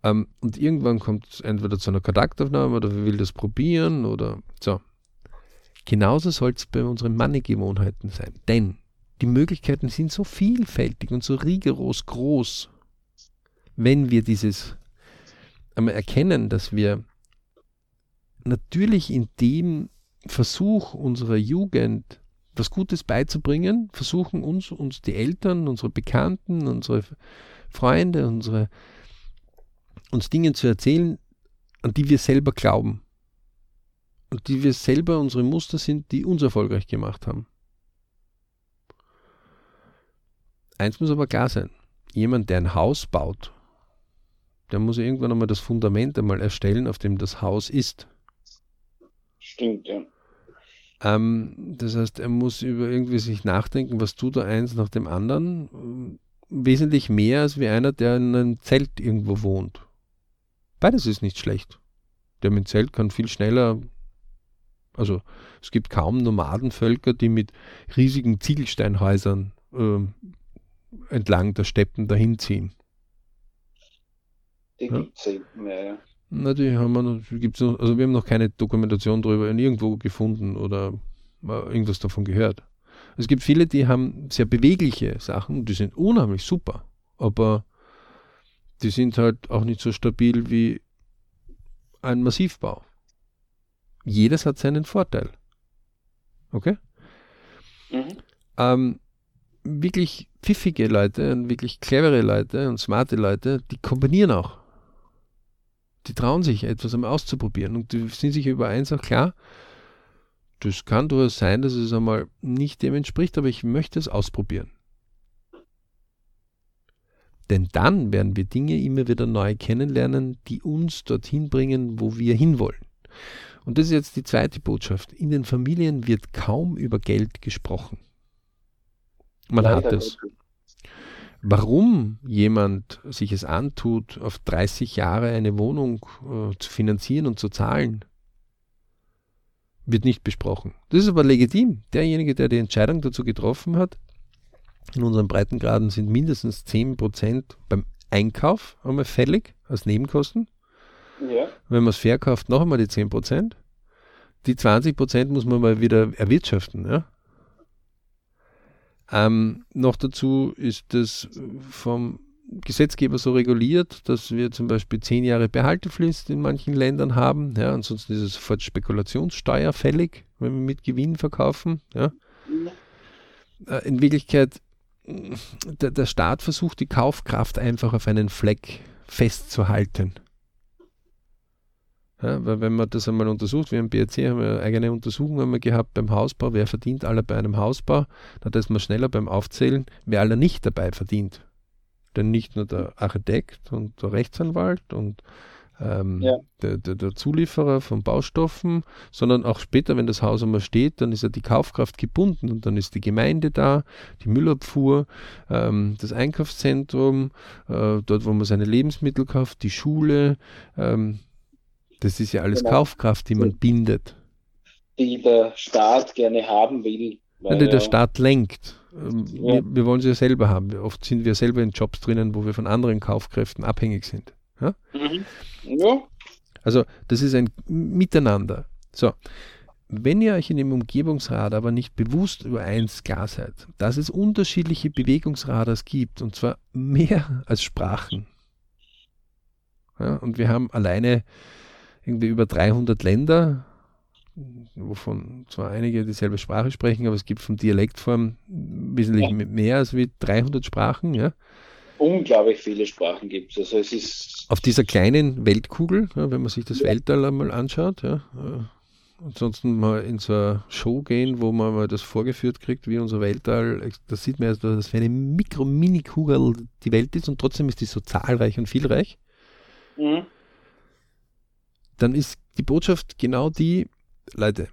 Ähm, und irgendwann kommt es entweder zu einer Kontaktaufnahme oder wir will das probieren oder so. Genauso soll es bei unseren Money-Gewohnheiten sein. Denn die Möglichkeiten sind so vielfältig und so rigoros groß, wenn wir dieses einmal erkennen, dass wir natürlich in dem Versuch unserer Jugend was Gutes beizubringen, versuchen uns, uns die Eltern, unsere Bekannten, unsere Freunde, unsere uns Dinge zu erzählen, an die wir selber glauben. Und die wir selber unsere Muster sind, die uns erfolgreich gemacht haben. Eins muss aber klar sein. Jemand, der ein Haus baut, der muss irgendwann einmal das Fundament einmal erstellen, auf dem das Haus ist. Stimmt, ja. Ähm, das heißt, er muss über irgendwie sich nachdenken, was tut er eins nach dem anderen. Wesentlich mehr als wie einer, der in einem Zelt irgendwo wohnt. Beides ist nicht schlecht. Der mit Zelt kann viel schneller, also es gibt kaum Nomadenvölker, die mit riesigen Ziegelsteinhäusern äh, entlang der Steppen dahin ziehen. Die ja? gibt es eben mehr, ja. Na, die haben wir noch, gibt's noch, also wir haben noch keine Dokumentation darüber irgendwo gefunden oder mal irgendwas davon gehört. Es gibt viele, die haben sehr bewegliche Sachen, die sind unheimlich super, aber die sind halt auch nicht so stabil wie ein Massivbau. Jedes hat seinen Vorteil. Okay? Mhm. Ähm, wirklich pfiffige Leute und wirklich clevere Leute und smarte Leute, die kombinieren auch. Die trauen sich, etwas einmal auszuprobieren und die sind sich über eins auch klar, das kann durchaus sein, dass es einmal nicht dem entspricht, aber ich möchte es ausprobieren. Denn dann werden wir Dinge immer wieder neu kennenlernen, die uns dorthin bringen, wo wir hinwollen. Und das ist jetzt die zweite Botschaft. In den Familien wird kaum über Geld gesprochen. Man Leider hat es. Warum jemand sich es antut, auf 30 Jahre eine Wohnung äh, zu finanzieren und zu zahlen, wird nicht besprochen. Das ist aber legitim. Derjenige, der die Entscheidung dazu getroffen hat, in unseren Breitengraden sind mindestens 10% beim Einkauf einmal fällig als Nebenkosten. Ja. Wenn man es verkauft, noch einmal die 10%. Die 20% muss man mal wieder erwirtschaften. Ja? Ähm, noch dazu ist es vom Gesetzgeber so reguliert, dass wir zum Beispiel zehn Jahre Behaltefrist in manchen Ländern haben. Ja, ansonsten ist es sofort Spekulationssteuer fällig, wenn wir mit Gewinn verkaufen. Ja. Äh, in Wirklichkeit, der, der Staat versucht die Kaufkraft einfach auf einen Fleck festzuhalten. Ja, weil wenn man das einmal untersucht, wir im BRC haben wir eigene Untersuchungen einmal gehabt beim Hausbau, wer verdient alle bei einem Hausbau, dann ist man schneller beim Aufzählen, wer alle nicht dabei verdient. Denn nicht nur der Architekt und der Rechtsanwalt und ähm, ja. der, der, der, Zulieferer von Baustoffen, sondern auch später, wenn das Haus einmal steht, dann ist ja die Kaufkraft gebunden und dann ist die Gemeinde da, die Müllabfuhr, ähm, das Einkaufszentrum, äh, dort, wo man seine Lebensmittel kauft, die Schule. Ähm, das ist ja alles genau. Kaufkraft, die man bindet. Die der Staat gerne haben will. Weil, die der Staat lenkt. Ähm, ja. Wir, wir, wollen sie ja selber haben. Oft sind wir selber in Jobs drinnen, wo wir von anderen Kaufkräften abhängig sind. Ja? Mhm. ja. Also das ist ein Miteinander. So, wenn ihr euch in dem Umgebungsrad aber nicht bewusst über eins klar seid, dass es unterschiedliche Bewegungsradars gibt, und zwar mehr als Sprachen. Ja, und wir haben alleine irgendwie über 300 Länder, wovon zwar einige dieselbe Sprache sprechen, aber es gibt von Dialektform wesentlich mehr als wie 300 Sprachen, ja. Unglaublich viele Sprachen gibt es. Also es ist auf dieser kleinen Weltkugel, ja, wenn man sich das ja. Weltall einmal anschaut, ja, äh, ansonsten mal in so eine Show gehen, wo man mal das vorgeführt kriegt, wie unser Weltall, da sieht man, also, dass für eine Mikro-Mini-Kugel die Welt ist und trotzdem ist die so zahlreich und vielreich. Mhm. Dann ist die Botschaft genau die, Leute,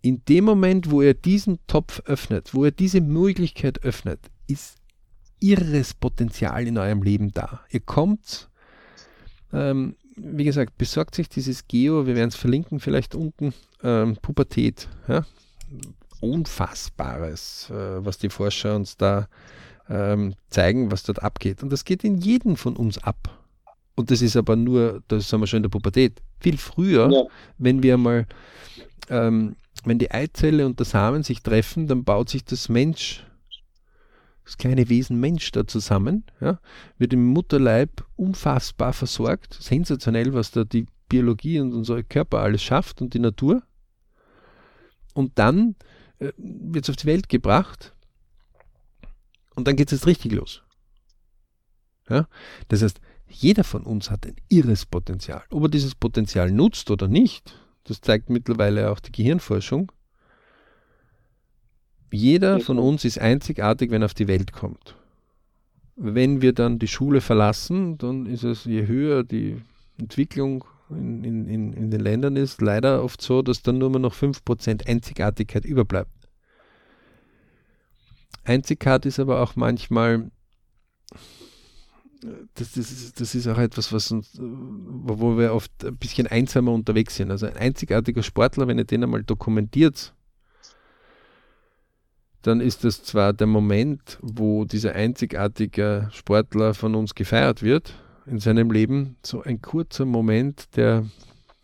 in dem Moment, wo ihr diesen Topf öffnet, wo ihr diese Möglichkeit öffnet, ist irres Potenzial in eurem Leben da. Ihr kommt, ähm, wie gesagt, besorgt sich dieses Geo, wir werden es verlinken, vielleicht unten, ähm, Pubertät. Ja? Unfassbares, äh, was die Forscher uns da ähm, zeigen, was dort abgeht. Und das geht in jedem von uns ab. Und das ist aber nur, das sind wir schon in der Pubertät. Viel früher, ja. wenn wir mal, ähm, wenn die Eizelle und der Samen sich treffen, dann baut sich das Mensch, das kleine Wesen Mensch da zusammen, ja, wird im Mutterleib unfassbar versorgt. Sensationell, was da die Biologie und unser Körper alles schafft und die Natur. Und dann äh, wird es auf die Welt gebracht und dann geht es jetzt richtig los. Ja? Das heißt, jeder von uns hat ein irres Potenzial. Ob er dieses Potenzial nutzt oder nicht, das zeigt mittlerweile auch die Gehirnforschung. Jeder von uns ist einzigartig, wenn er auf die Welt kommt. Wenn wir dann die Schule verlassen, dann ist es, je höher die Entwicklung in, in, in den Ländern ist, leider oft so, dass dann nur noch 5% Einzigartigkeit überbleibt. Einzigartig ist aber auch manchmal das, das, ist, das ist auch etwas, was uns, wo wir oft ein bisschen einsamer unterwegs sind. Also ein einzigartiger Sportler, wenn ihr den einmal dokumentiert, dann ist das zwar der Moment, wo dieser einzigartige Sportler von uns gefeiert wird in seinem Leben, so ein kurzer Moment, der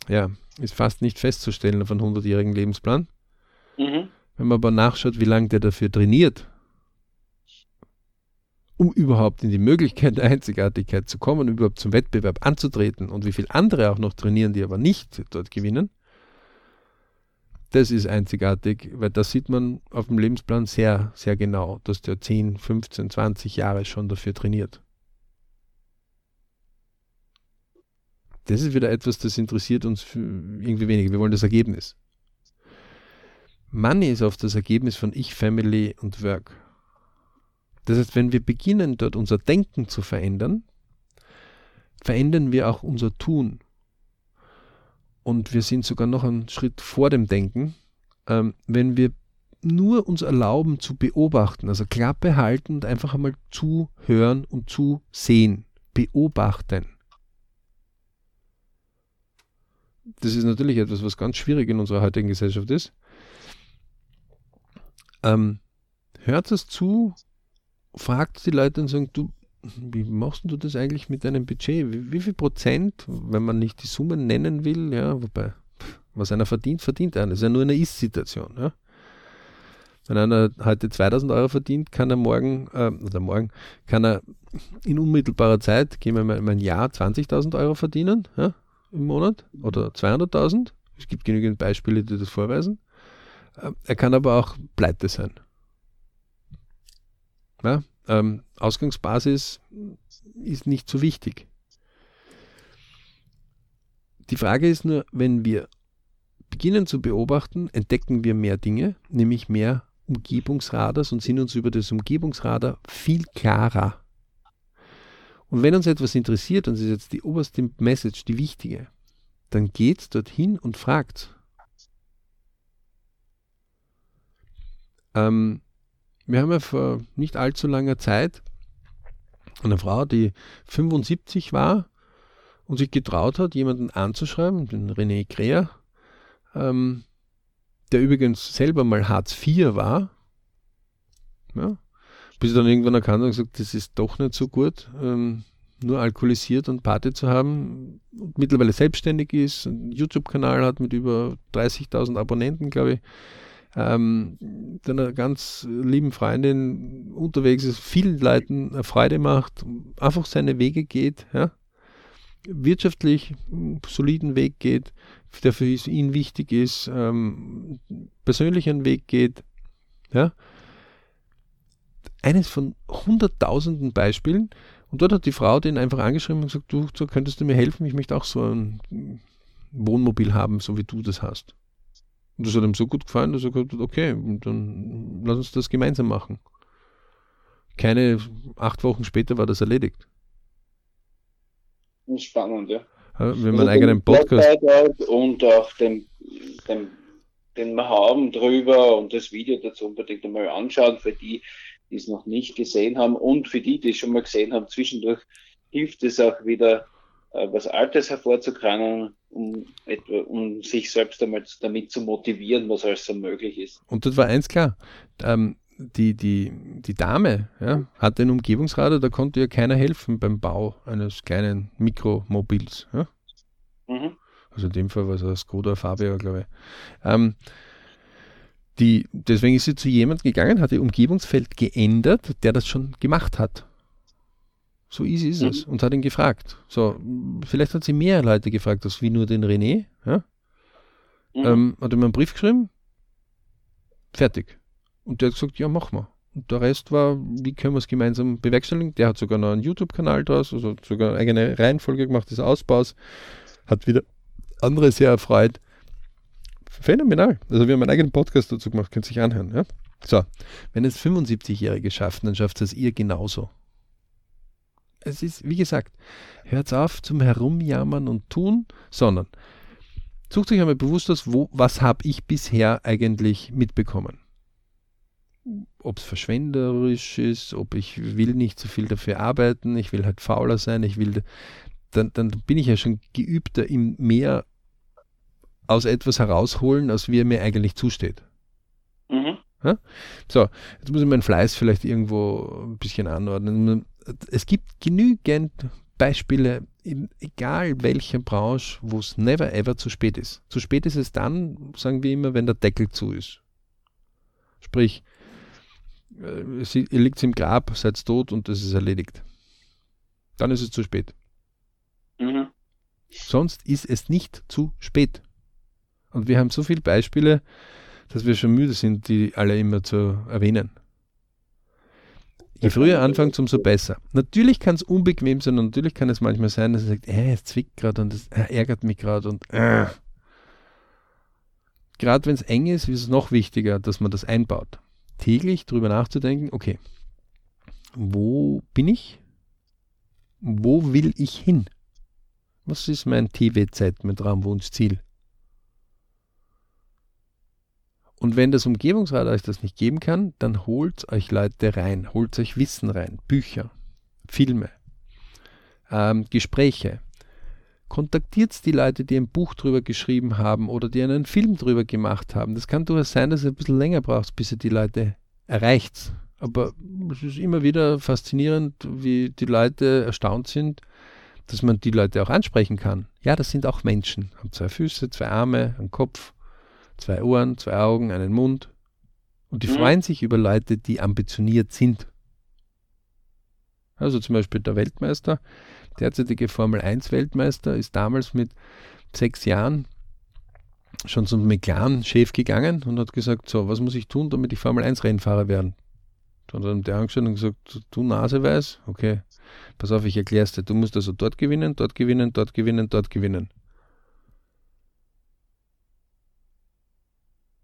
ja, ist fast nicht festzustellen auf einem 100-jährigen Lebensplan. Mhm. Wenn man aber nachschaut, wie lange der dafür trainiert, um überhaupt in die Möglichkeit der Einzigartigkeit zu kommen, überhaupt zum Wettbewerb anzutreten und wie viele andere auch noch trainieren, die aber nicht dort gewinnen, das ist einzigartig, weil das sieht man auf dem Lebensplan sehr, sehr genau, dass der 10, 15, 20 Jahre schon dafür trainiert. Das ist wieder etwas, das interessiert uns irgendwie weniger. Wir wollen das Ergebnis. Money ist oft das Ergebnis von Ich, Family und Work. Das heißt, wenn wir beginnen, dort unser Denken zu verändern, verändern wir auch unser Tun. Und wir sind sogar noch einen Schritt vor dem Denken, ähm, wenn wir nur uns erlauben zu beobachten, also Klappe halten und einfach einmal zuhören und zusehen, beobachten. Das ist natürlich etwas, was ganz schwierig in unserer heutigen Gesellschaft ist. Ähm, hört es zu, fragt die Leute und sagt, du, wie machst du das eigentlich mit deinem Budget? Wie, wie, viel Prozent, wenn man nicht die Summen nennen will, ja, wobei, was einer verdient, verdient einer. Das ist ja nur eine Ist-Situation. Ja. Wenn einer heute 2000 Euro verdient, kann er morgen, äh, oder morgen, kann er in unmittelbarer Zeit, gehen wir mal ein Jahr 20.000 Euro verdienen, ja, im Monat, oder 200.000. Es gibt genügend Beispiele, die das vorweisen. Äh, er kann aber auch pleite sein. Ja, ähm, Ausgangsbasis ist nicht so wichtig. Die Frage ist nur, wenn wir beginnen zu beobachten, entdecken wir mehr Dinge, nämlich mehr Umgebungsradars und sind uns über das Umgebungsradar viel klarer. Und wenn uns etwas interessiert, und das ist jetzt die oberste Message, die wichtige, dann geht dorthin und fragt. Ähm, wir haben ja vor nicht allzu langer Zeit eine Frau, die 75 war und sich getraut hat, jemanden anzuschreiben, den René Kreher, ähm, der übrigens selber mal Hartz IV war. Ja, bis sie dann irgendwann erkannt und gesagt, das ist doch nicht so gut, ähm, nur alkoholisiert und Party zu haben. Und mittlerweile selbstständig ist, einen YouTube-Kanal hat mit über 30.000 Abonnenten, glaube ich ähm, einer ganz lieben Freundin unterwegs ist, vielen Leuten Freude macht, einfach seine Wege geht, ja, wirtschaftlich soliden Weg geht, der für ihn wichtig ist, ähm, persönlichen Weg geht, ja. Eines von hunderttausenden Beispielen. Und dort hat die Frau den einfach angeschrieben und gesagt, du, so könntest du mir helfen, ich möchte auch so ein Wohnmobil haben, so wie du das hast. Und das hat ihm so gut gefallen, dass er gesagt hat, okay, dann lass uns das gemeinsam machen. Keine acht Wochen später war das erledigt. Spannend, ja. Wir haben also einen eigenen Podcast. Und auch den, den, den wir haben drüber und das Video dazu unbedingt einmal anschauen, für die, die es noch nicht gesehen haben und für die, die es schon mal gesehen haben, zwischendurch hilft es auch wieder, was Altes hervorzukramen um, um sich selbst einmal damit zu motivieren, was alles so möglich ist. Und das war eins klar. Ähm, die, die, die Dame ja, hatte einen Umgebungsradar, da konnte ihr keiner helfen beim Bau eines kleinen Mikromobils. Ja? Mhm. Also in dem Fall war es ein Skoda Fabia, glaube ich. Ähm, die, deswegen ist sie zu jemandem gegangen, hat ihr Umgebungsfeld geändert, der das schon gemacht hat. So easy ist mhm. es. Und hat ihn gefragt. So, vielleicht hat sie mehr Leute gefragt, als wie nur den René. Ja? Mhm. Ähm, hat ihm einen Brief geschrieben. Fertig. Und der hat gesagt, ja, mach mal. Und der Rest war, wie können wir es gemeinsam bewerkstelligen? Der hat sogar noch einen YouTube-Kanal draus, also sogar eine eigene Reihenfolge gemacht des Ausbaus. Hat wieder andere sehr erfreut. Phänomenal. Also wir haben einen eigenen Podcast dazu gemacht, könnt ihr sich anhören. Ja? So, wenn es 75-Jährige schaffen, dann schafft es ihr genauso es ist, wie gesagt, hört auf zum Herumjammern und tun, sondern sucht euch einmal bewusst aus, wo, was habe ich bisher eigentlich mitbekommen. Ob es verschwenderisch ist, ob ich will nicht so viel dafür arbeiten, ich will halt fauler sein, ich will, dann, dann bin ich ja schon geübter im mehr aus etwas herausholen, als wie er mir eigentlich zusteht. Mhm. So, jetzt muss ich meinen Fleiß vielleicht irgendwo ein bisschen anordnen es gibt genügend Beispiele, in egal welcher Branche, wo es never ever zu spät ist. Zu spät ist es dann, sagen wir immer, wenn der Deckel zu ist. Sprich, äh, sie, ihr liegt im Grab, seid tot und das ist erledigt. Dann ist es zu spät. Mhm. Sonst ist es nicht zu spät. Und wir haben so viele Beispiele, dass wir schon müde sind, die alle immer zu erwähnen. Je früher anfangt, umso besser. Natürlich kann es unbequem sein und natürlich kann es manchmal sein, dass er sagt, äh, es zwickt gerade und es äh, ärgert mich gerade und äh. gerade wenn es eng ist, ist es noch wichtiger, dass man das einbaut. Täglich darüber nachzudenken, okay, wo bin ich? Wo will ich hin? Was ist mein TW-Zeit, mein Traumwunschziel? Und wenn das Umgebungsrad euch das nicht geben kann, dann holt euch Leute rein, holt euch Wissen rein, Bücher, Filme, ähm, Gespräche. Kontaktiert die Leute, die ein Buch drüber geschrieben haben oder die einen Film drüber gemacht haben. Das kann durchaus sein, dass ihr ein bisschen länger braucht, bis ihr die Leute erreicht. Aber es ist immer wieder faszinierend, wie die Leute erstaunt sind, dass man die Leute auch ansprechen kann. Ja, das sind auch Menschen. Haben zwei Füße, zwei Arme, einen Kopf zwei Ohren, zwei Augen, einen Mund. Und die mhm. freuen sich über Leute, die ambitioniert sind. Also zum Beispiel der Weltmeister, derzeitige Formel 1 Weltmeister, ist damals mit sechs Jahren schon zum McLaren-Chef gegangen und hat gesagt, so, was muss ich tun, damit ich Formel 1 Rennfahrer werden? Und dann hat der angeschaut und gesagt, du Naseweiß, okay, pass auf, ich erkläre es dir, du musst also dort gewinnen, dort gewinnen, dort gewinnen, dort gewinnen.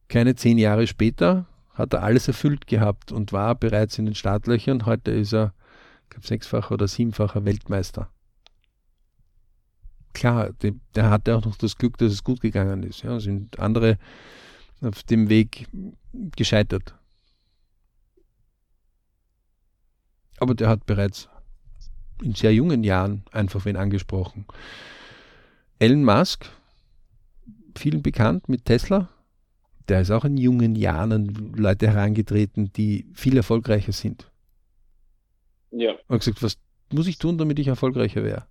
Keine zehn Jahre später hat er alles erfüllt gehabt und war bereits in den Startlöchern. Heute ist er, ich glaube, sechsfacher oder siebenfacher Weltmeister. Klar, der, hatte auch noch das Glück, dass es gut gegangen ist. Ja, sind andere auf dem Weg gescheitert. Aber der hat bereits in sehr jungen Jahren einfach wen angesprochen. Elon Musk, vielen bekannt mit Tesla, der ist auch in jungen Jahren an Leute herangetreten, die viel erfolgreicher sind. Ja. Und gesagt, was muss ich tun, damit ich erfolgreicher wäre?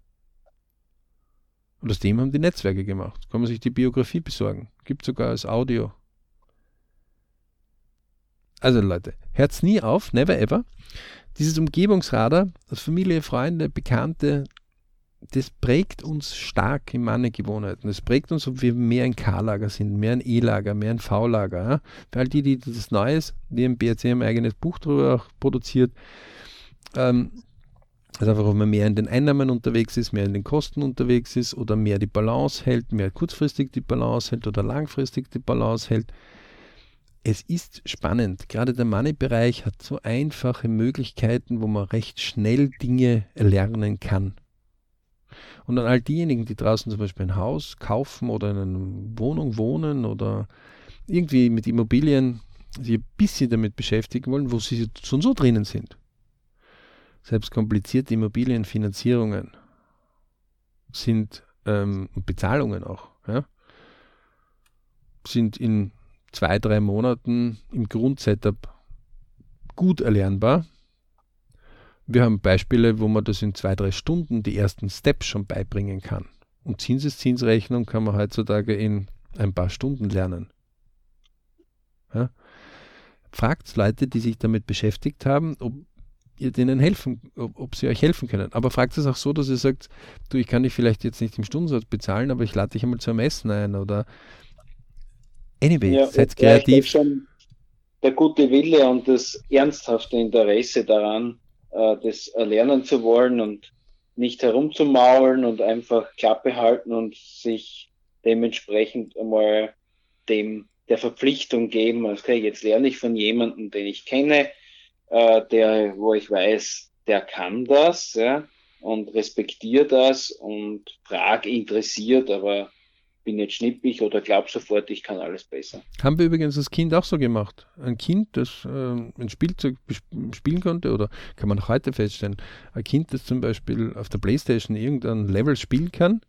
Und aus dem haben die Netzwerke gemacht. Kann man sich die Biografie besorgen. Gibt sogar als Audio. Also Leute, hört's nie auf, never ever. Dieses Umgebungsradar, Familie, Freunde, Bekannte, das prägt uns stark in meine Gewohnheiten. Das prägt uns, ob wir mehr ein K-Lager sind, mehr ein E-Lager, mehr ein V-Lager. Ja? Für all die, die das Neues, die im BRC ein eigenes Buch darüber auch produziert, ähm, also einfach, ob man mehr in den Einnahmen unterwegs ist, mehr in den Kosten unterwegs ist oder mehr die Balance hält, mehr kurzfristig die Balance hält oder langfristig die Balance hält. Es ist spannend. Gerade der Money-Bereich hat so einfache Möglichkeiten, wo man recht schnell Dinge lernen kann. Und an all diejenigen, die draußen zum Beispiel ein Haus kaufen oder in einer Wohnung wohnen oder irgendwie mit Immobilien sich ein bisschen damit beschäftigen wollen, wo sie schon so drinnen sind. Selbst komplizierte Immobilienfinanzierungen sind ähm, Bezahlungen auch, ja, sind in zwei, drei Monaten im Grundsetup gut erlernbar wir haben Beispiele, wo man das in zwei, drei Stunden die ersten Steps schon beibringen kann. Und Zinseszinsrechnung kann man heutzutage in ein paar Stunden lernen. Ja? Fragt Leute, die sich damit beschäftigt haben, ob ihr denen helfen, ob, ob, sie euch helfen können. Aber fragt es auch so, dass ihr sagt, du, ich kann dich vielleicht jetzt nicht im Stundensatz bezahlen, aber ich lade dich einmal zum Essen ein oder anyway, ja, seid kreativ. Schon der gute Wille und das ernsthafte Interesse daran, äh, das erlernen zu wollen und nicht herumzumaulen und einfach Klappe halten und sich dementsprechend einmal dem der Verpflichtung geben, okay, jetzt lerne ich von jemandem, den ich kenne, äh, der, wo ich weiß, der kann das, ja, und respektiere das und frag interessiert, aber bin jetzt schnippig oder glaub sofort, ich kann alles besser. Haben wir übrigens das Kind auch so gemacht. Ein Kind, das äh, ein Spielzeug spielen konnte, oder kann man auch heute feststellen, ein Kind, das zum Beispiel auf der Playstation irgendein Level spielen kann,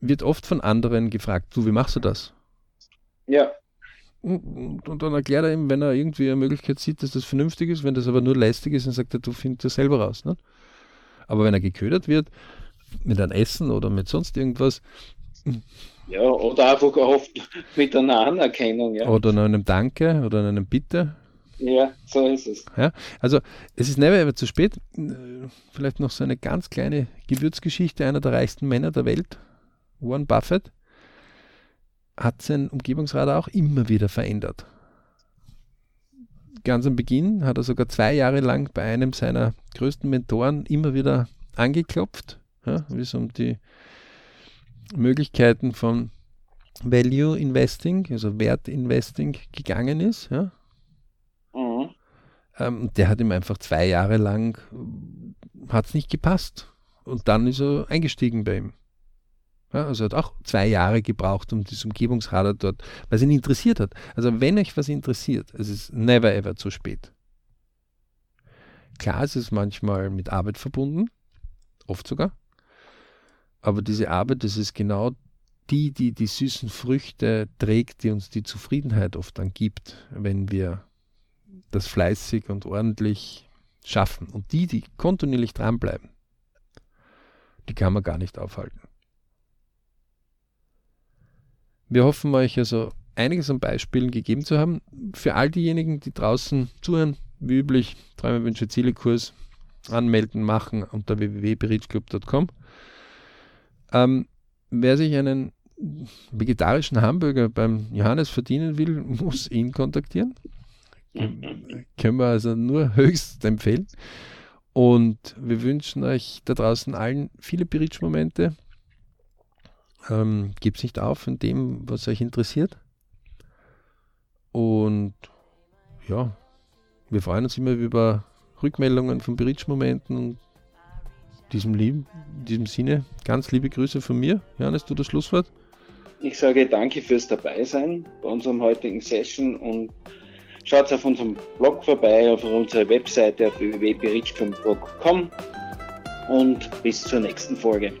wird oft von anderen gefragt, du, wie machst du das? Ja. Und, und, dann erklärt er ihm, wenn er irgendwie eine Möglichkeit sieht, dass das vernünftig ist, wenn das aber nur lästig ist, dann sagt er, du findest das selber raus. Ne? Aber wenn er geködert wird, mit einem Essen oder mit sonst irgendwas, Ja, oder einfach oft mit einer Anerkennung. Ja. Oder einem Danke oder einem Bitte. Ja, so ist es. Ja, also es ist never ever zu spät. Vielleicht noch so eine ganz kleine Gewürzgeschichte. Einer der reichsten Männer der Welt, Warren Buffett, hat sein Umgebungsradar auch immer wieder verändert. Ganz am Beginn hat er sogar zwei Jahre lang bei einem seiner größten Mentoren immer wieder angeklopft, ja, wie es um die Möglichkeiten von Value Investing, also Wert Investing gegangen ist. Ja. Mhm. Ähm, der hat ihm einfach zwei Jahre lang, hat es nicht gepasst. Und dann ist er eingestiegen bei ihm. Ja, also hat auch zwei Jahre gebraucht, um dieses Umgebungsradar dort, weil es ihn interessiert hat. Also wenn euch was interessiert, es ist never ever zu spät. Klar ist es manchmal mit Arbeit verbunden, oft sogar. Aber diese Arbeit, das ist genau die, die die süßen Früchte trägt, die uns die Zufriedenheit oft dann gibt, wenn wir das fleißig und ordentlich schaffen. Und die, die kontinuierlich dranbleiben, die kann man gar nicht aufhalten. Wir hoffen euch also einiges an Beispielen gegeben zu haben. Für all diejenigen, die draußen zuhören, wie üblich, Träume, Wünsche, Ziele Kurs anmelden, machen unter www.berichclub.com. Ähm, wer sich einen vegetarischen Hamburger beim Johannes verdienen will, [laughs] muss ihn kontaktieren. Können wir also nur höchst empfehlen. Und wir wünschen euch da draußen allen viele Beritsch-Momente, ähm, Gebt nicht auf in dem, was euch interessiert. Und ja, wir freuen uns immer über Rückmeldungen von Berichtsmomenten und diesem, lieben, diesem Sinne ganz liebe Grüße von mir. Johannes, du das Schlusswort? Ich sage danke fürs Dabeisein bei unserem heutigen Session und schaut auf unserem Blog vorbei, auf unserer Webseite auf www.bericht.com und bis zur nächsten Folge.